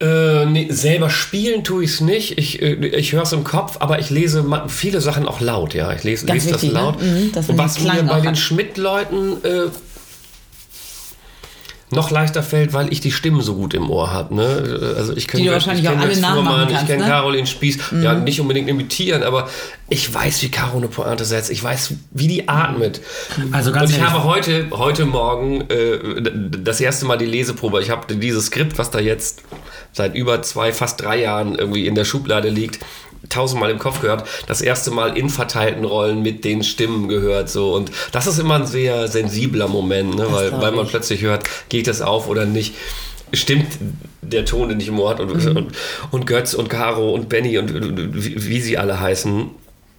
Äh, nee, selber spielen tue ich es nicht. Ich, äh, ich höre es im Kopf, aber ich lese viele Sachen auch laut. Ja, ich lese, lese das ne? laut. Mhm, dass man Was mir bei den. Schmidt-Leuten äh, noch leichter fällt, weil ich die Stimmen so gut im Ohr habe. Ne? Also ich kenn Die du Götz- wahrscheinlich ich kenn auch alle nachmachen Fuhrmann, kannst, Ich kenne ne? Caroline Spieß. Ja, nicht unbedingt imitieren, aber ich weiß, wie Caro eine Pointe setzt. Ich weiß, wie die atmet. Also ganz Und ich habe heute, heute Morgen äh, das erste Mal die Leseprobe. Ich habe dieses Skript, was da jetzt seit über zwei, fast drei Jahren irgendwie in der Schublade liegt, tausendmal im Kopf gehört. Das erste Mal in verteilten Rollen mit den Stimmen gehört. So. Und das ist immer ein sehr sensibler Moment, ne? weil, weil man ich. plötzlich hört, geht es auf oder nicht. Stimmt der Ton, den ich im Ohr hat und, und, und Götz und Caro und Benny und wie, wie sie alle heißen.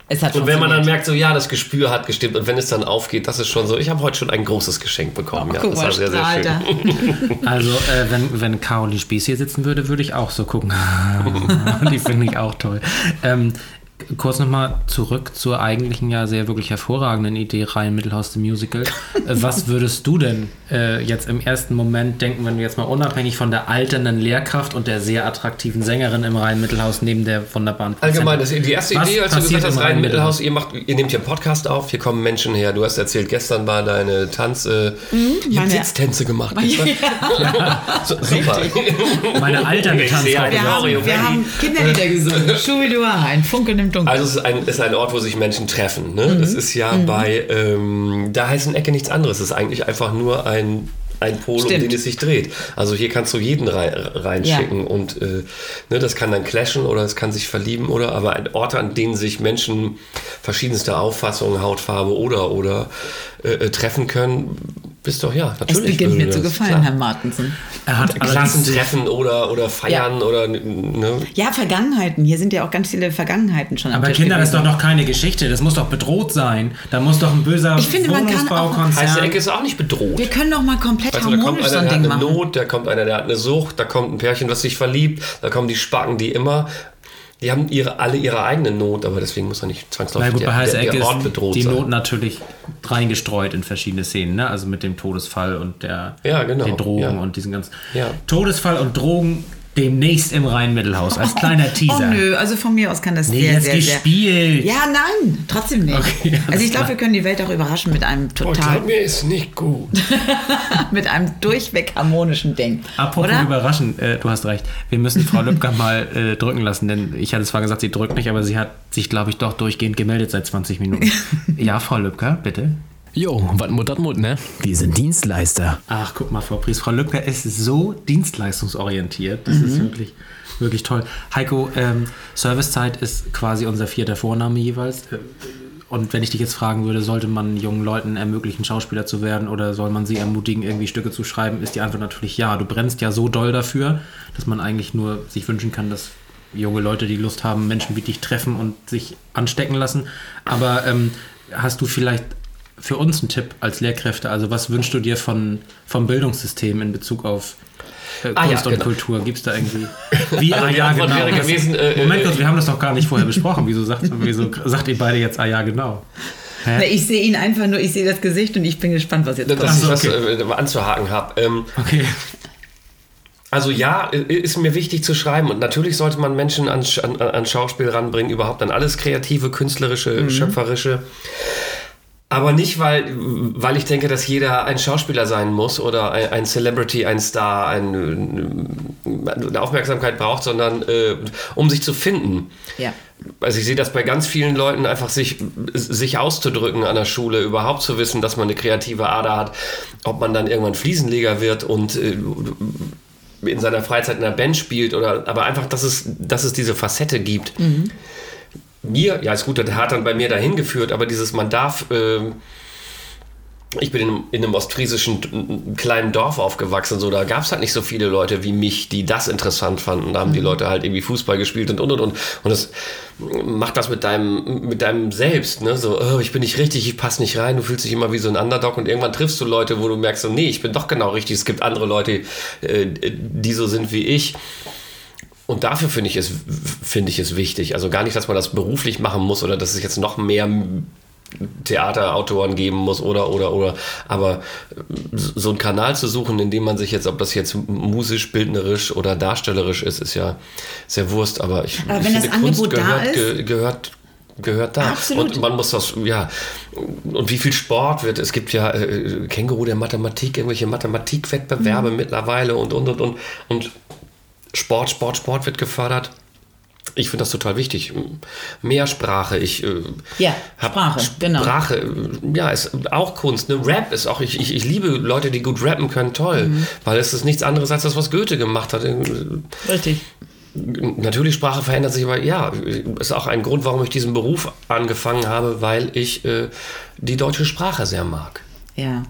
Es hat Und wenn man dann merkt, so ja, das Gespür hat gestimmt und wenn es dann aufgeht, das ist schon so. Ich habe heute schon ein großes Geschenk bekommen. ja, Guck das war sehr, sehr schön. Also, äh, wenn, wenn Caroline Spieß hier sitzen würde, würde ich auch so gucken. Die finde ich auch toll. Ähm, kurz nochmal zurück zur eigentlichen ja sehr wirklich hervorragenden Idee Rhein Mittelhaus the Musical. Äh, Was würdest du denn äh, jetzt im ersten Moment denken, wenn du jetzt mal unabhängig von der alternden Lehrkraft und der sehr attraktiven Sängerin im Rhein Mittelhaus neben der wunderbaren Allgemein, das ist die erste Was Idee, als du gesagt hast, rein Rhein-Mittelhaus? Mittelhaus, ihr, macht, ihr nehmt hier einen Podcast auf, hier kommen Menschen her. Du hast erzählt, gestern war deine Tanz, äh, meine- Sitztänze gemacht. so, super. Meine alternde eine Wir haben, wir haben Kinderlieder gesungen. Schubiduah, ein Funkeln im Dunkeln. Also es ist ein, ist ein Ort, wo sich Menschen treffen. Ne? Mhm. Das ist ja bei, ähm, da heißt eine Ecke nichts anderes. Es ist eigentlich einfach nur ein, ein Pol, um Stimmt. den es sich dreht. Also hier kannst du jeden rein, reinschicken Ja. und äh, ne, das kann dann clashen oder es kann sich verlieben oder aber ein Ort, an denen sich Menschen verschiedenster Auffassungen, Hautfarbe oder oder äh, äh, treffen können, bist doch ja es natürlich. beginnt würde mir zu gefallen, klar. Herr Martensen. Er hat Klassentreffen oder, oder feiern oder ne? Ja, Vergangenheiten. Hier sind ja auch ganz viele Vergangenheiten schon aber Kinder, das ist doch noch keine Geschichte. Das muss doch bedroht sein. Da muss doch ein böser Ich finde, man kann auch- Wohnungsbaukonzern. Heiße Ecke ist auch nicht bedroht. Wir können doch mal komplett Weißt du, da kommt harmonisch einer, so ein der hat eine machen. Not, da kommt einer, der hat eine Sucht, da kommt ein Pärchen, was sich verliebt, da kommen die Spacken, die immer, die haben ihre, alle ihre eigene Not, aber deswegen muss er nicht Na zwangsläufig gut, bei der, der, Ort ist bedroht die sein. Not natürlich reingestreut in verschiedene Szenen, ne? Also mit dem Todesfall und der Ja, genau, den Drogen ja. und diesen ganzen Ja. Todesfall und Drogen demnächst im Rhein-Mittelhaus als kleiner Oh Teaser. nö, also von mir aus kann das Nee, sehr, jetzt sehr, sehr... gespielt. Ja, nein, trotzdem nicht. Okay, also ich glaube, wir können die Welt auch überraschen mit einem Oh, total, glaub mir, ist nicht gut. mit einem durchweg harmonischen Ding. Apropos oder? überraschen, äh, du hast recht. Wir müssen Frau Lübcker mal äh, drücken lassen, denn ich hatte zwar gesagt, sie drückt nicht, aber sie hat sich, glaube ich, doch durchgehend gemeldet seit 20 Minuten. ja, Frau Lübcker, bitte. Jo, wat mut dat mut, ne? Wir sind Dienstleister. Ach, guck mal, Frau Pries, Frau Lübcker ist so dienstleistungsorientiert. Das ist wirklich, wirklich toll. Heiko, ähm, Servicezeit ist quasi unser vierter Vorname jeweils. Äh, Und wenn ich dich jetzt fragen würde, sollte man jungen Leuten ermöglichen, Schauspieler zu werden oder soll man sie ermutigen, irgendwie Stücke zu schreiben, ist die Antwort natürlich ja. Du brennst ja so doll dafür, dass man eigentlich nur sich wünschen kann, dass junge Leute, die Lust haben, Menschen wie dich treffen und sich anstecken lassen. Aber ähm, hast du vielleicht für uns einen Tipp als Lehrkräfte? Also was wünschst du dir von, vom Bildungssystem in Bezug auf äh, Ah, ja, Kunst und genau. Kultur? Gibt es da irgendwie... Wie, Also die Antwort wäre Das- gewesen, äh, Moment äh, kurz, wir haben das doch gar nicht vorher besprochen. Wieso sagt, wieso sagt ihr beide jetzt, ah ja, genau? Na, Ich sehe ihn einfach nur, ich sehe das Gesicht und ich bin gespannt, was jetzt Dass kommt. ich so, was okay. äh, anzuhaken habe. Ähm, Okay. Also ja, äh, ist mir wichtig zu schreiben und natürlich sollte man Menschen an, an, an Schauspiel ranbringen, überhaupt an alles kreative, künstlerische, schöpferische. Aber nicht, weil, weil ich denke, dass jeder ein Schauspieler sein muss oder ein, ein Celebrity, ein Star, ein, eine Aufmerksamkeit braucht, sondern äh, um sich zu finden. Ja. Also ich sehe das bei ganz vielen Leuten, einfach sich, sich auszudrücken an der Schule, überhaupt zu wissen, dass man eine kreative Ader hat, ob man dann irgendwann Fliesenleger wird und äh, in seiner Freizeit in einer Band spielt oder aber einfach, dass es, dass es diese Facette gibt. Mir, ja, ist gut, das hat dann bei mir dahin geführt, aber dieses, man darf, ähm, ich bin in einem, in einem ostfriesischen äh, kleinen Dorf aufgewachsen, so da gab es halt nicht so viele Leute wie mich, die das interessant fanden. Da haben die Leute halt irgendwie Fußball gespielt und und und und. Und das macht das mit deinem, mit deinem Selbst, ne? So, oh, ich bin nicht richtig, ich passe nicht rein, du fühlst dich immer wie so ein Underdog und irgendwann triffst du Leute, wo du merkst, so, nee, ich bin doch genau richtig. Es gibt andere Leute, äh, die so sind wie ich. Und dafür finde ich, es, finde ich es wichtig. Also gar nicht, dass man das beruflich machen muss oder dass es jetzt noch mehr Theaterautoren geben muss oder oder oder. Aber so einen Kanal zu suchen, in dem man sich jetzt, ob das jetzt musisch, bildnerisch oder darstellerisch ist, ist ja sehr Wurst. Aber ich, Aber ich finde, Kunst Angebot da gehört, ist- ge, gehört gehört da. Absolut. Und man muss das, ja, und wie viel Sport wird, es gibt ja äh, Känguru der Mathematik, irgendwelche Mathematikwettbewerbe Mhm. mittlerweile und, und, und, und, und Sport, Sport, Sport wird gefördert. Ich finde das total wichtig. Mehrsprache, ich äh, Ja, Sprache, genau. Sprache, äh, ja, ist auch Kunst. Ne? Rap ist auch, ich, ich, ich liebe Leute, die gut rappen können, toll. Mhm. Weil es ist nichts anderes als das, was Goethe gemacht hat. Richtig. Natürlich, Sprache verändert sich, aber ja, ist auch ein Grund, warum ich diesen Beruf angefangen habe, weil ich äh, die deutsche Sprache sehr mag. Ja.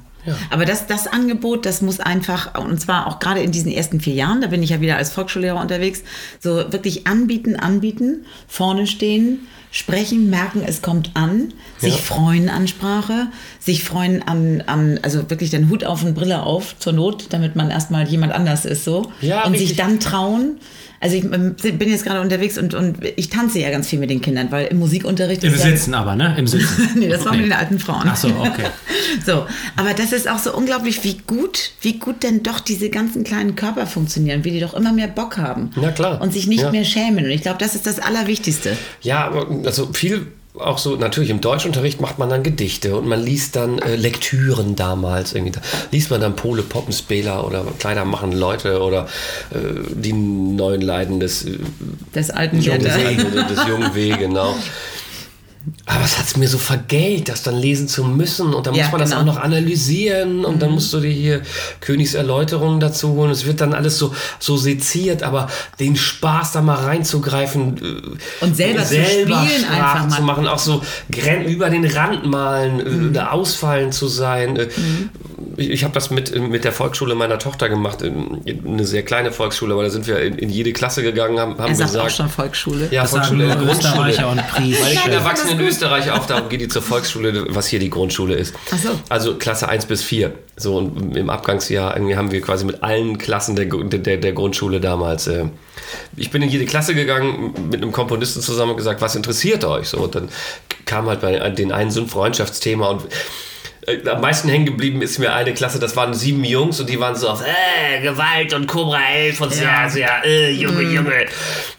Aber das, das Angebot, das muss einfach, und zwar auch gerade in diesen ersten vier Jahren, da bin ich ja wieder als Volksschullehrer unterwegs, so wirklich anbieten, anbieten, vorne stehen, sprechen, merken, es kommt an, sich Ja. freuen an Sprache, sich freuen an, an, also wirklich den Hut auf und Brille auf zur Not, damit man erstmal jemand anders ist so. Ja, und sich richtig. dann trauen, Also ich ähm, bin jetzt gerade unterwegs und, und ich tanze ja ganz viel mit den Kindern, weil im Musikunterricht Im ist ja... Sitzen aber, ne? Im Sitzen. nee, das war mit den alten Frauen. Ach so, okay. So, aber das ist auch so unglaublich, wie gut, wie gut denn doch diese ganzen kleinen Körper funktionieren, wie die doch immer mehr Bock haben. Na klar, Und sich nicht ja. mehr schämen. Und ich glaube, das ist das Allerwichtigste. Ja, aber also viel auch so, natürlich im Deutschunterricht macht man dann Gedichte und man liest dann äh, Lektüren damals irgendwie. Da liest man dann Pole Poppenspieler oder Kleider machen Leute oder äh, die neuen Leiden des, äh, Des alten jungen. Wege, des jungen W, genau. Aber es hat es mir so vergällt, das dann lesen zu müssen. Und dann Ja, muss man das genau. auch noch analysieren. Und dann musst du dir hier Königserläuterungen dazu holen. Es wird dann alles so, so seziert. Aber den Spaß da mal reinzugreifen. äh, Und selber zu spielen einfach mal. zu machen. Auch so über den Rand malen, Mhm. äh, da ausfallen zu sein. Äh, Ich, ich habe das mit, mit der Volksschule meiner Tochter gemacht. in- in Eine sehr kleine Volksschule. Aber da sind wir in, in jede Klasse gegangen, haben, haben Er sagt gesagt... auch schon Volksschule. Ja, Das Volksschule, Grundschule. Österreicher und Pries. Meine Kinder Chef. wachsen in Österreich auf, darum geht die zur Volksschule, was hier die Grundschule ist. Ach so. Also Klasse 1 bis 4. So, und im Abgangsjahr irgendwie haben wir quasi mit allen Klassen der, der, der Grundschule damals. Äh, ich bin in jede Klasse gegangen mit einem Komponisten zusammen und gesagt, was interessiert euch? So, und dann kam halt bei den einen so ein Freundschaftsthema und am meisten hängen geblieben ist mir eine Klasse, das waren sieben Jungs und die waren so auf äh, Gewalt und Cobra 11 und sehr, sehr, äh, Junge, Junge.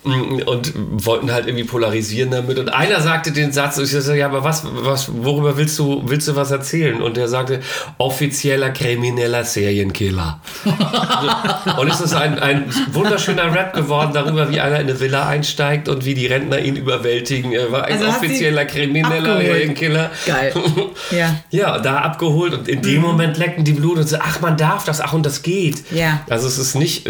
Mm, Und wollten halt irgendwie polarisieren damit. Und einer sagte den Satz, ich so, ja, aber was, was, worüber willst du, willst du was erzählen? Und der sagte, offizieller krimineller Serienkiller. und es ist ein, ein wunderschöner Rap geworden darüber, wie einer in eine Villa einsteigt und wie die Rentner ihn überwältigen. Er war ein Also offizieller krimineller. Serienkiller. Geil. Ja. Ja, da abgeholt und in dem Moment lecken die Blut und so, ach, man darf das, ach, und das geht. Ja. Also es ist nicht,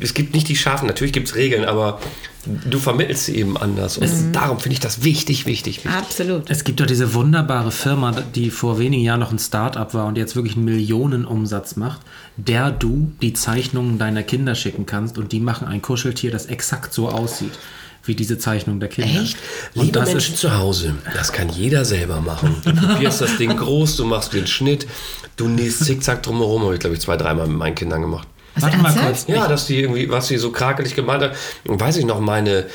es gibt nicht die scharfen, natürlich gibt es Regeln, aber du vermittelst sie eben anders. Und darum finde ich das wichtig, wichtig, wichtig. Absolut. Es gibt doch diese wunderbare Firma, die vor wenigen Jahren noch ein Start-up war und jetzt wirklich einen Millionenumsatz macht, der du die Zeichnungen deiner Kinder schicken kannst und die machen ein Kuscheltier, das exakt so aussieht wie diese Zeichnung der Kinder. Echt? Und Liebe das Menschen ist zu Hause, das kann jeder selber machen. Du probierst das Ding groß, du machst den Schnitt, du nähst zickzack drumherum, habe ich glaube ich zwei, dreimal mit meinen Kindern gemacht. Was, Warte mal kurz. Ja, dass die irgendwie, was sie so krakelig gemalt hat. Und weiß ich noch, meine,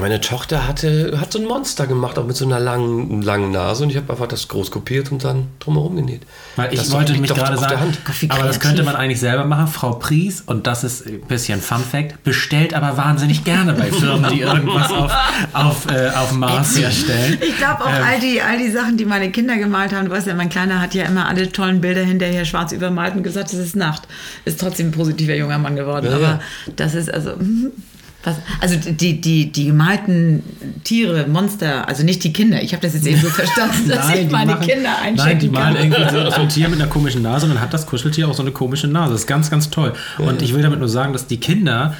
meine Tochter hatte, hat so ein Monster gemacht, auch mit so einer langen, langen Nase. Und ich habe einfach das groß kopiert und dann drumherum genäht. Weil ich Das wollte liegt mich doch gerade sagen, aber das könnte man eigentlich selber machen. Frau Pries, und das ist ein bisschen Fun Fact, bestellt aber wahnsinnig gerne bei Firmen, die irgendwas auf, auf, äh, auf Maß herstellen. Ich glaube auch all, die, all die Sachen, die meine Kinder gemalt haben, du weißt ja, mein Kleiner hat ja immer alle tollen Bilder hinterher schwarz übermalt und gesagt, es ist Nacht. Ist trotzdem ein positiver junger Mann geworden. Ja, aber ja. das ist also. Was, also die, die, die gemalten Tiere, Monster, also nicht die Kinder. Ich habe das jetzt eben so verstanden, dass ich die meine machen- Kinder einchecken Nein, die malen kann. irgendwie so, so ein Tier mit einer komischen Nase und dann hat das Kuscheltier auch so eine komische Nase. Das ist ganz, ganz toll. Und ich will damit nur sagen, dass die Kinder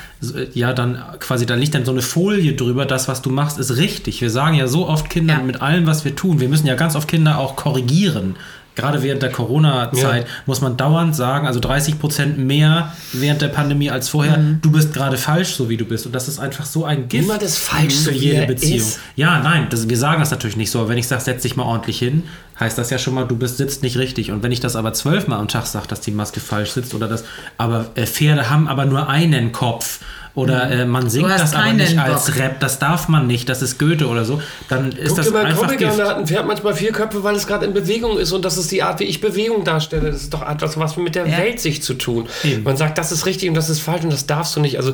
ja dann quasi, da liegt dann so eine Folie drüber, das, was du machst, ist richtig. Wir sagen ja so oft Kindern Ja. mit allem, was wir tun, wir müssen ja ganz oft Kinder auch korrigieren. Gerade während der Corona-Zeit Ja. muss man dauernd sagen, also 30 Prozent mehr während der Pandemie als vorher, Mhm. du bist gerade falsch, so wie du bist. Und das ist einfach so ein Gift Niemand ist falsch, für so jede Beziehung. ist. Ja, nein, das, wir sagen das natürlich nicht so. Aber wenn ich sage, setz dich mal ordentlich hin, heißt das ja schon mal, du bist, sitzt nicht richtig. Und wenn ich das aber zwölfmal am Tag sage, dass die Maske falsch sitzt oder das, aber äh, Pferde haben aber nur einen Kopf oder äh, man singt Mhm. das aber nicht als Bock. Rap, das darf man nicht, das ist Goethe oder so, dann ist Guck das dir einfach Comic an, Gift. da hat ein Pferd manchmal vier Köpfe, weil es gerade in Bewegung ist und das ist die Art, wie ich Bewegung darstelle. Das ist doch etwas, was mit der Ja. Welt sich zu tun. Eben. Man sagt, das ist richtig und das ist falsch und das darfst du nicht. Also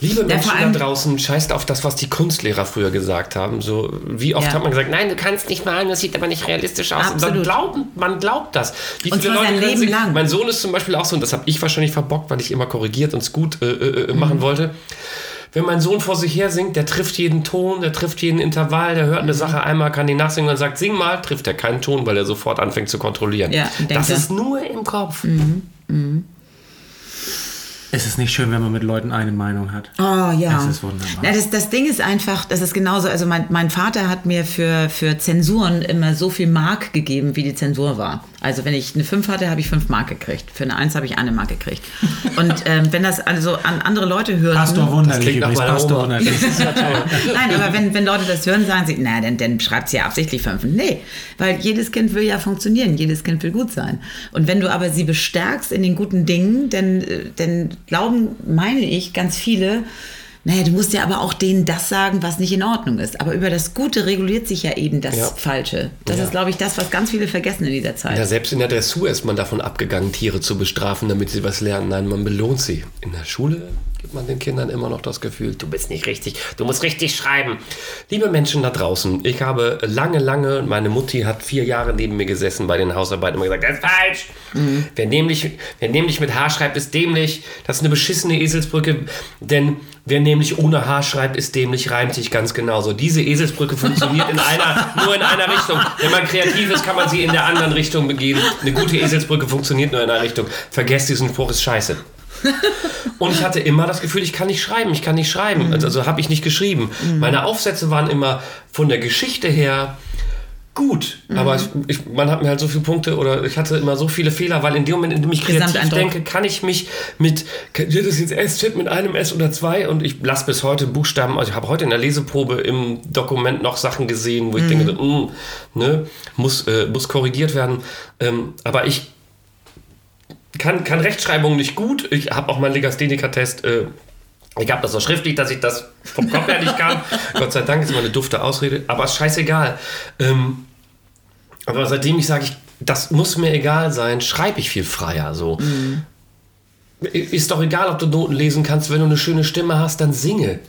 Liebe Menschen vor allem- da draußen, scheißt auf das, was die Kunstlehrer früher gesagt haben. So, wie oft Ja. hat man gesagt, nein, du kannst nicht malen, das sieht aber nicht realistisch aus. Und Absolut. glauben, man glaubt das. Wie Und sein können Leben sich- lang. Mein Sohn ist zum Beispiel auch so, und das habe ich wahrscheinlich verbockt, weil ich immer korrigiert und es gut äh, äh, Mhm. machen wollte. Wenn mein Sohn vor sich her singt, der trifft jeden Ton, der trifft jeden Intervall, der hört Mhm. eine Sache einmal, kann die nachsingen und sagt, sing mal, trifft er keinen Ton, weil er sofort anfängt zu kontrollieren. Ja, das ist nur im Kopf. Es ist nicht schön, wenn man mit Leuten eine Meinung hat. Oh ja. Das ist wunderbar. Ja, das, das Ding ist einfach, das ist genauso, also mein, mein Vater hat mir für, für Zensuren immer so viel Mark gegeben, wie die Zensur war. Also wenn ich eine 5 hatte, habe ich 5 Mark gekriegt. Für eine 1 habe ich eine Mark gekriegt. Und ähm, wenn das also an andere Leute hörten... Pastor wunderlich übrigens, Pastor wunderlich. Nein, aber wenn, wenn Leute das hören, sagen sie, na, dann, dann schreibt sie ja absichtlich Fünfen. Nee, weil jedes Kind will ja funktionieren, jedes Kind will gut sein. Und wenn du aber sie bestärkst in den guten Dingen, dann, äh, dann glauben, meine ich, ganz viele, naja, du musst ja aber auch denen das sagen, was nicht in Ordnung ist. Aber über das Gute reguliert sich ja eben das Ja. Falsche. Das Ja. ist, glaube ich, das, was ganz viele vergessen in dieser Zeit. Ja, selbst in der Dressur ist man davon abgegangen, Tiere zu bestrafen, damit sie was lernen. Nein, man belohnt sie. In der Schule gibt man den Kindern immer noch das Gefühl, du bist nicht richtig, du musst richtig schreiben. Liebe Menschen da draußen, ich habe lange, lange, meine Mutti hat vier Jahre neben mir gesessen bei den Hausarbeiten und gesagt, das ist falsch. Wer, nämlich, wer nämlich mit H schreibt, ist dämlich. Das ist eine beschissene Eselsbrücke, denn wer nämlich ohne H schreibt, ist dämlich, reimt sich ganz genauso. Diese Eselsbrücke funktioniert in einer, nur in einer Richtung. Wenn man kreativ ist, kann man sie in der anderen Richtung begehen. Eine gute Eselsbrücke funktioniert nur in einer Richtung. Vergesst diesen Spruch, ist scheiße. Und ich hatte immer das Gefühl, ich kann nicht schreiben, ich kann nicht schreiben. Also, also habe ich nicht geschrieben. Meine Aufsätze waren immer von der Geschichte her gut, aber ich, ich, man hat mir halt so viele Punkte oder ich hatte immer so viele Fehler, weil in dem Moment, in dem ich kreativ denke, kann ich mich mit, wird das jetzt S-Chip mit einem S oder zwei und ich lasse bis heute Buchstaben, also ich habe heute in der Leseprobe im Dokument noch Sachen gesehen, wo ich denke, mm, ne, muss, äh, muss korrigiert werden, ähm, aber ich kann, kann Rechtschreibung nicht gut. Ich habe auch meinen Legastheniker-Test. Äh, ich habe das auch schriftlich, dass ich das vom Kopf her nicht kann. Gott sei Dank ist immer eine dufte Ausrede. Aber ist scheißegal. Ähm, aber seitdem ich sage, ich, das muss mir egal sein, schreibe ich viel freier. So. Ist doch egal, ob du Noten lesen kannst. Wenn du eine schöne Stimme hast, dann singe.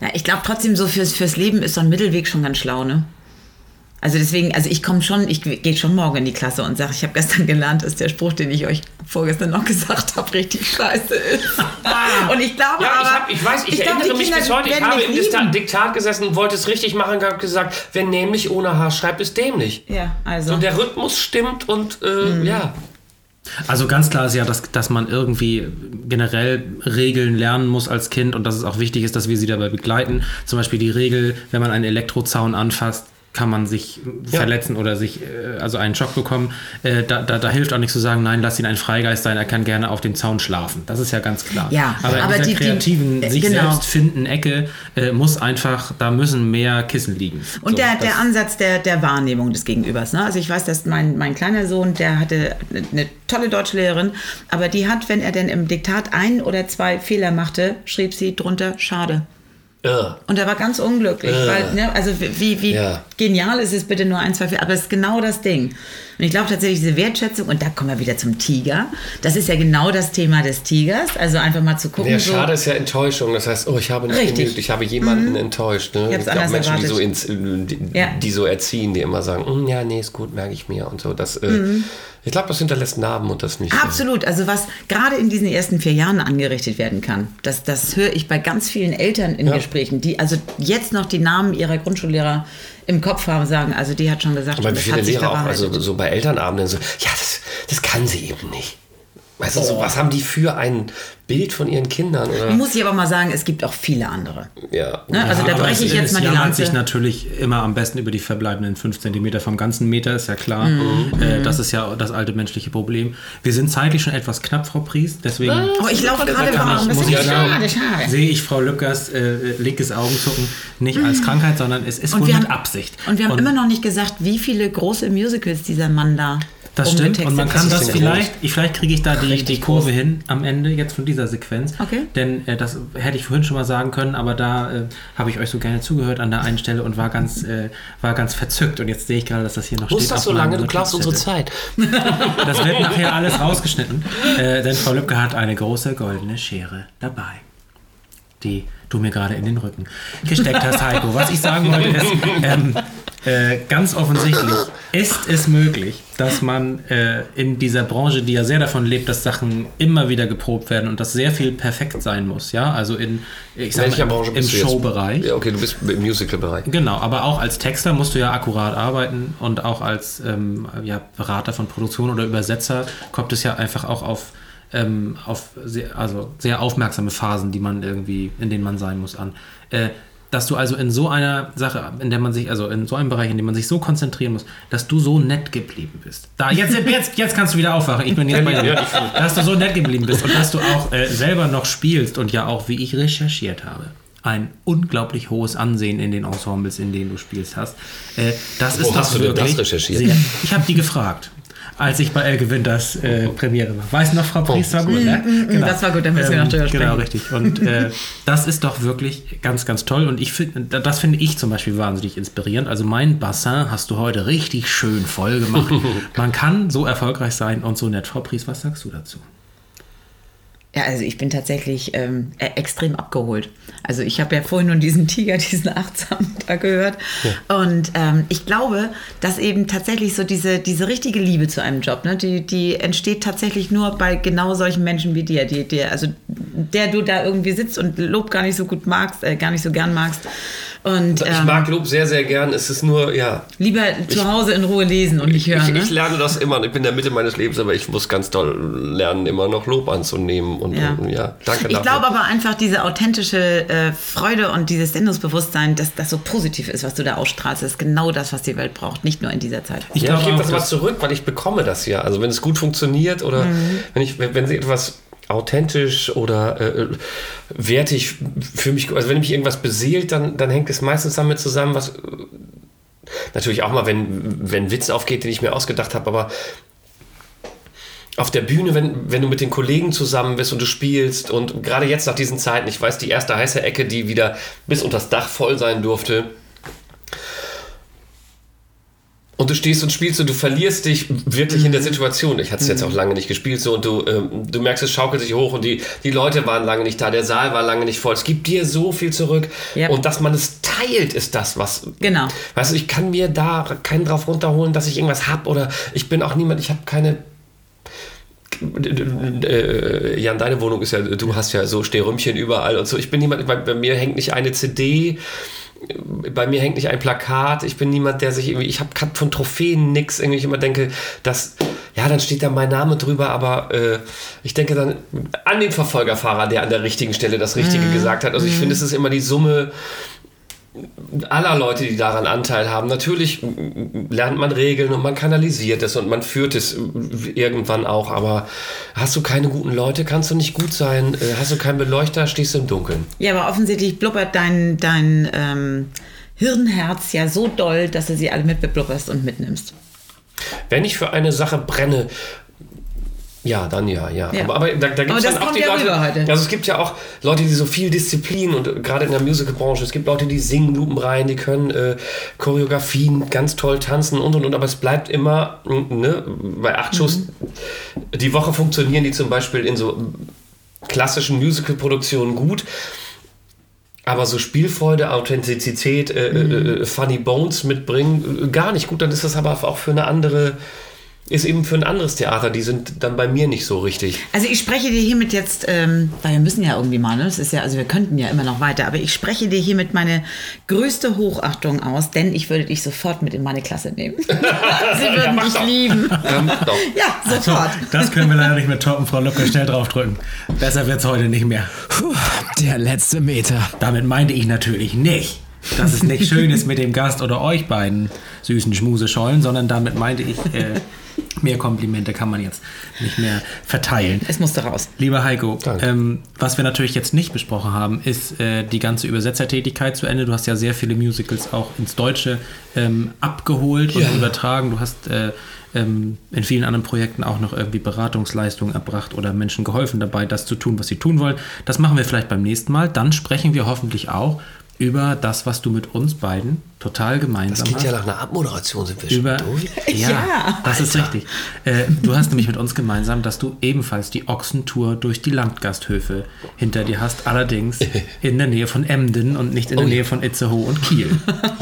Na, ich glaube trotzdem, so fürs, fürs Leben ist so ein Mittelweg schon ganz schlau, ne? Also deswegen, also ich komme schon, ich gehe schon morgen in die Klasse und sage, ich habe gestern gelernt, dass der Spruch, den ich euch vorgestern noch gesagt habe, richtig scheiße ist. Und ich glaube Ja, ich, aber, hab, ich weiß, ich, glaub, erinnere mich Kinder bis heute. Ich habe im lieben. Diktat, gesessen, wollte es richtig machen, habe gesagt, wer nämlich ohne H schreibt, ist dämlich. Ja, also. Und der Rhythmus stimmt und äh, ja. Also ganz klar ist ja, dass, dass man irgendwie generell Regeln lernen muss als Kind und dass es auch wichtig ist, dass wir sie dabei begleiten. Zum Beispiel die Regel, wenn man einen Elektrozaun anfasst, kann man sich Ja. verletzen oder sich äh, also einen Schock bekommen. Äh, da, da, da hilft auch nicht zu sagen, nein, lass ihn ein Freigeist sein, er kann gerne auf dem Zaun schlafen. Das ist ja ganz klar. Ja, aber in aber dieser die- die- kreativen, äh, sich genau. selbst finden Ecke äh, muss einfach, da müssen mehr Kissen liegen. Und So, der, der Ansatz der, der Wahrnehmung des Gegenübers. Ne? Also ich weiß, dass mein, mein kleiner Sohn, der hatte eine tolle Deutschlehrerin, aber die hat, wenn er denn im Diktat ein oder zwei Fehler machte, schrieb sie drunter Schade. Ja. Und er war ganz unglücklich, Äh. weil, ne, also wie, wie Ja. genial ist es bitte nur ein, zwei Fehler, aber es ist genau das Ding. Und ich glaube tatsächlich, diese Wertschätzung, und da kommen wir wieder zum Tiger, das ist ja genau das Thema des Tigers, also einfach mal zu gucken, Ja, so, schade ist ja Enttäuschung. Das heißt, oh, ich habe nicht genügt, ich habe jemanden enttäuscht. Ne? Ich Ich glaube, Menschen, die so, ins, die, Ja. die so erziehen, die immer sagen, "Mm, ja, nee, ist gut, merke ich mir und so. Das, äh, Ich glaube, das hinterlässt Narben und das nicht. Absolut. Also was gerade in diesen ersten vier Jahren angerichtet werden kann, das, das höre ich bei ganz vielen Eltern in Ja. Gesprächen, die also jetzt noch die Namen ihrer Grundschullehrer im Kopf haben, sagen, also die hat schon gesagt, Aber das viele hat sich Lehrer auch, also so bei Elternabenden so, ja, das, das kann sie eben nicht. Weißt du, so, was haben die für ein Bild von ihren Kindern? Oder? Muss ich aber mal sagen, es gibt auch viele andere. Ja. Ne? Also da aber breche ich jetzt mal die Lanze. sich natürlich immer am besten über die verbleibenden 5 cm vom ganzen Meter, ist ja klar. Mhm. Äh, das ist ja das alte menschliche Problem. Wir sind zeitlich schon etwas knapp, Frau Pries, deswegen Oh, ich laufe gerade warm. ich, Das ist ich sagen, schade, schade. sehe ich Frau Lückers äh, linkes Augenzucken nicht als Krankheit, sondern es ist wohl Mhm. wir mit haben, Absicht. Und wir haben immer noch nicht gesagt, wie viele große Musicals dieser Mann da Das stimmt umgetextet und man kann das ist vielleicht, ich, vielleicht kriege ich da die, die Kurve hin am Ende jetzt von dieser Sequenz. Okay. Denn äh, das hätte ich vorhin schon mal sagen können, aber da äh, habe ich euch so gerne zugehört an der einen Stelle und war ganz, äh, war ganz verzückt. Und jetzt sehe ich gerade, dass das hier noch Muss steht. das auf so lange? Du klaust unsere. Zeit. Das wird nachher alles rausgeschnitten. Äh, denn Frau Lübcke hat eine große goldene Schere dabei. Die du mir gerade in den Rücken gesteckt hast, Heiko. Was ich sagen wollte ist, ähm, äh, ganz offensichtlich ist es möglich, dass man äh, in dieser Branche, die ja sehr davon lebt, dass Sachen immer wieder geprobt werden und dass sehr viel perfekt sein muss, ja, also in, ich sag Welcher mal, Branche im, im? Showbereich. Ja, okay, du bist im Musical-Bereich. Genau, aber auch als Texter musst du ja akkurat arbeiten und auch als ähm, ja, Berater von Produktion oder Übersetzer kommt es ja einfach auch auf, ähm, auf sehr, also sehr aufmerksame Phasen, die man irgendwie, in denen man sein muss, an. Äh, dass du also in so einer Sache, in der man sich, also in so einem Bereich, in dem man sich so konzentrieren muss, dass du so nett geblieben bist. Da, jetzt, jetzt, jetzt kannst du wieder aufwachen. Ich bin jetzt bei dir. Dass du so nett geblieben bist und dass du auch äh, selber noch spielst und ja auch, wie ich recherchiert habe, ein unglaublich hohes Ansehen in den Ensembles, in denen du spielst hast. Äh, das Wo ist hast doch du denn das wirklich recherchiert? Sehr, ich habe die gefragt. Als ich bei Elke Winters äh, Premiere war. Weiß noch, Frau Priest war gut, ne? das war gut, da müssen wir noch drüber Genau, sprechen. richtig. Und äh, das ist doch wirklich ganz, ganz toll. Und ich finde, das finde ich zum Beispiel wahnsinnig inspirierend. Also mein Bassin hast du heute richtig schön voll gemacht. Man kann so erfolgreich sein und so nett. Frau Priest, was sagst du dazu? Ja, also ich bin tatsächlich ähm, e- extrem abgeholt. Also ich habe ja vorhin nur diesen Tiger, diesen Achtsamen da gehört. Und ähm, ich glaube, dass eben tatsächlich so diese, diese richtige Liebe zu einem Job, ne, die, die entsteht tatsächlich nur bei genau solchen Menschen wie dir, die, die, also der du da irgendwie sitzt und Lob gar nicht so gut magst, äh, gar nicht so gern magst. Und Ich ähm, mag Lob sehr, sehr gern. Es ist nur, ja. lieber zu Hause in Ruhe lesen und nicht hören. Ich, ne? ich lerne das immer. Ich bin in der Mitte meines Lebens, aber ich muss ganz toll lernen, immer noch Lob anzunehmen. Und Ja. und, ja danke Ich dafür. glaube aber einfach diese authentische äh, Freude und dieses Sendungsbewusstsein, dass das so positiv ist, was du da ausstrahlst, ist genau das, was die Welt braucht, nicht nur in dieser Zeit. Ich ja, ich gebe das mal zurück, weil ich bekomme das ja. Also wenn es gut funktioniert oder Mhm. wenn ich, wenn, wenn sie etwas authentisch oder äh, wertig für mich, also wenn mich irgendwas beseelt, dann, dann hängt es meistens damit zusammen, was äh, natürlich auch mal, wenn, wenn Witz aufgeht, den ich mir ausgedacht habe, aber auf der Bühne, wenn, wenn du mit den Kollegen zusammen bist und du spielst und gerade jetzt nach diesen Zeiten, ich weiß, die erste heiße Ecke, die wieder bis unter das Dach voll sein durfte, und du stehst und spielst und du verlierst dich wirklich in der Situation. Ich hatte es jetzt auch lange nicht gespielt so und du, ähm, du merkst, es schaukelt sich hoch und die, die Leute waren lange nicht da, der Saal war lange nicht voll. Es gibt dir so viel zurück Yep. und dass man es teilt, ist das, was. Genau. Weißt du, ich kann mir da keinen drauf runterholen, dass ich irgendwas hab oder ich bin auch niemand, ich habe keine. Äh, Jan, deine Wohnung ist ja, du hast ja so Stehrümchen überall und so. Ich bin niemand, bei, bei mir hängt nicht eine CD, bei mir hängt nicht ein Plakat. Ich bin niemand, der sich irgendwie, ich habe von Trophäen nix. Irgendwie ich immer denke, dass, ja, dann steht da mein Name drüber, aber äh, ich denke dann an den Verfolgerfahrer, der an der richtigen Stelle das Richtige gesagt hat. Also ich finde, es ist immer die Summe aller Leute, die daran Anteil haben. Natürlich lernt man Regeln und man kanalisiert es und man führt es irgendwann auch, aber hast du keine guten Leute, kannst du nicht gut sein. Äh, Hast du keinen Beleuchter, stehst du im Dunkeln. Ja, aber offensichtlich blubbert dein, dein ähm, Hirnherz ja so doll, dass du sie alle mitbeblubberst und mitnimmst. Wenn ich für eine Sache brenne, ja, dann ja, ja. Ja. Aber, aber da, da gibt es dann auch die ja Leute. heute. Also es gibt ja auch Leute, die so viel Disziplin und äh, gerade in der Musicalbranche, es gibt Leute, die singen lupenrein, die können äh, Choreografien ganz toll tanzen und und und, aber es bleibt immer, mm, ne, bei acht Schuss Mhm. die Woche funktionieren die zum Beispiel in so klassischen Musical-Produktionen gut. Aber so Spielfreude, Authentizität, äh, Mhm. äh, Funny Bones mitbringen, äh, gar nicht gut. Dann ist das aber auch für eine andere, ist eben für ein anderes Theater. Die sind dann bei mir nicht so richtig. Also ich spreche dir hiermit jetzt, ähm, weil wir müssen ja irgendwie mal, ne? Das ist ja, also wir könnten ja immer noch weiter, aber ich spreche dir hiermit meine größte Hochachtung aus, denn ich würde dich sofort mit in meine Klasse nehmen. Sie würden mach dich doch. lieben. Ähm. Ja, So, sofort. das können wir leider nicht mehr toppen, Frau Lucke. Schnell draufdrücken. Besser wird's heute nicht mehr. Puh, der letzte Meter. Damit meinte ich natürlich nicht, dass es nicht schön ist mit dem Gast oder euch beiden süßen Schmuseschollen, sondern damit meinte ich, äh, mehr Komplimente kann man jetzt nicht mehr verteilen. Es musste raus. Lieber Heiko, ähm, was wir natürlich jetzt nicht besprochen haben, ist äh, die ganze Übersetzertätigkeit zu Ende. Du hast ja sehr viele Musicals auch ins Deutsche ähm, abgeholt und Ja. übertragen. Du hast äh, ähm, in vielen anderen Projekten auch noch irgendwie Beratungsleistungen erbracht oder Menschen geholfen dabei, das zu tun, was sie tun wollen. Das machen wir vielleicht beim nächsten Mal. Dann sprechen wir hoffentlich auch über das, was du mit uns beiden total Das gemeinsam klingt hast ja nach einer Abmoderation, sind wir schon über durch. ja, Ja, das ist richtig. Äh, du hast nämlich mit uns gemeinsam, dass du ebenfalls die Ochsentour durch die Landgasthöfe hinter dir hast, allerdings in der Nähe von Emden und nicht in der Oh. Nähe von Itzehoe und Kiel.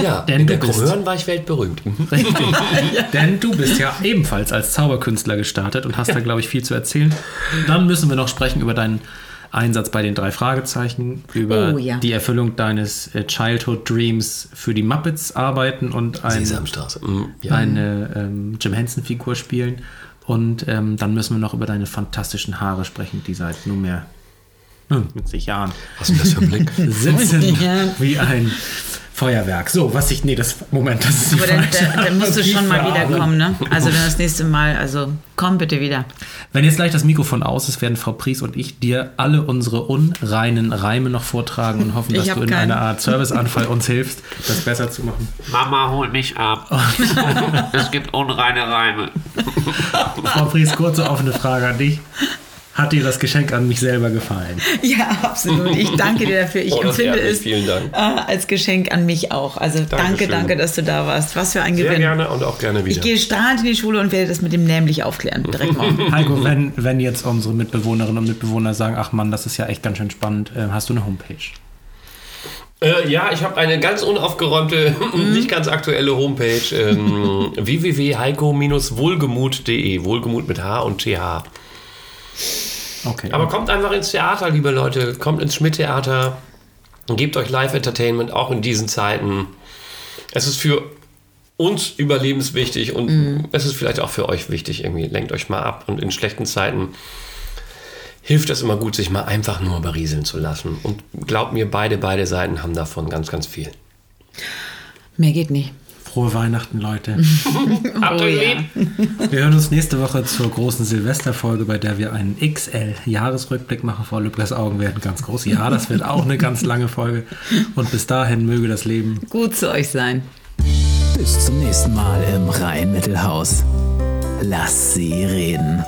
Ja, Denn in du der Chorhören war ich weltberühmt. Mhm. Richtig. Denn du bist ja ebenfalls als Zauberkünstler gestartet und hast da, glaube ich, viel zu erzählen. Dann müssen wir noch sprechen über deinen Einsatz bei den drei Fragezeichen, über Oh, ja. die Erfüllung deines äh, Childhood Dreams für die Muppets arbeiten und ein. Mhm. Ja. eine ähm, Jim Henson-Figur spielen. Und ähm, dann müssen wir noch über deine fantastischen Haare sprechen, die seit nunmehr hm, mit sich Jahren, Was ist das für ein Blick? sitzen Ja. wie ein Feuerwerk. So, was ich, nee, das, Moment, das ist Aber dann, dann, dann musst du schon mal wiederkommen, ne? Also dann das nächste Mal, also komm bitte wieder. Wenn jetzt gleich das Mikrofon aus ist, werden Frau Pries und ich dir alle unsere unreinen Reime noch vortragen und hoffen, dass du in keinen. einer Art Serviceanfall uns hilfst, das besser zu machen. Mama holt mich ab. es gibt unreine Reime. Frau Pries, kurze offene Frage an dich. Hat dir das Geschenk an mich selber gefallen? Ja, absolut. Ich danke dir dafür. Ich Oh, empfinde es Vielen Dank. äh, als Geschenk an mich auch. Also danke, Dankeschön. danke, dass du da warst. Was für ein Sehr Gewinn. gerne und auch gerne wieder. Ich gehe strahlend in die Schule und werde das mit dem nämlich aufklären. Direkt morgen. Heiko, wenn, wenn jetzt unsere Mitbewohnerinnen und Mitbewohner sagen, ach Mann, das ist ja echt ganz schön spannend, äh, hast du eine Homepage? Äh, ja, ich habe eine ganz unaufgeräumte, nicht ganz aktuelle Homepage. Ähm, www.heiko-wohlgemut.de. Wohlgemut mit H und TH. Okay. Aber kommt einfach ins Theater, liebe Leute. Kommt ins Schmidt-Theater. und Gebt euch Live-Entertainment auch in diesen Zeiten. Es ist für uns überlebenswichtig und es ist vielleicht auch für euch wichtig. Irgendwie lenkt euch mal ab und in schlechten Zeiten hilft es immer gut, sich mal einfach nur berieseln zu lassen. Und glaubt mir, beide, beide Seiten haben davon ganz, ganz viel. Mehr geht nicht. Frohe Weihnachten, Leute. Habt Oh ihr ja. lieb? Wir hören uns nächste Woche zur großen Silvesterfolge, bei der wir einen XL-Jahresrückblick machen. Frau Lübkers Augen werden ganz groß. Ja, das wird auch eine ganz lange Folge. Und bis dahin möge das Leben Gut zu euch sein. Bis zum nächsten Mal im Rhein-Mittelhaus. Lass sie reden.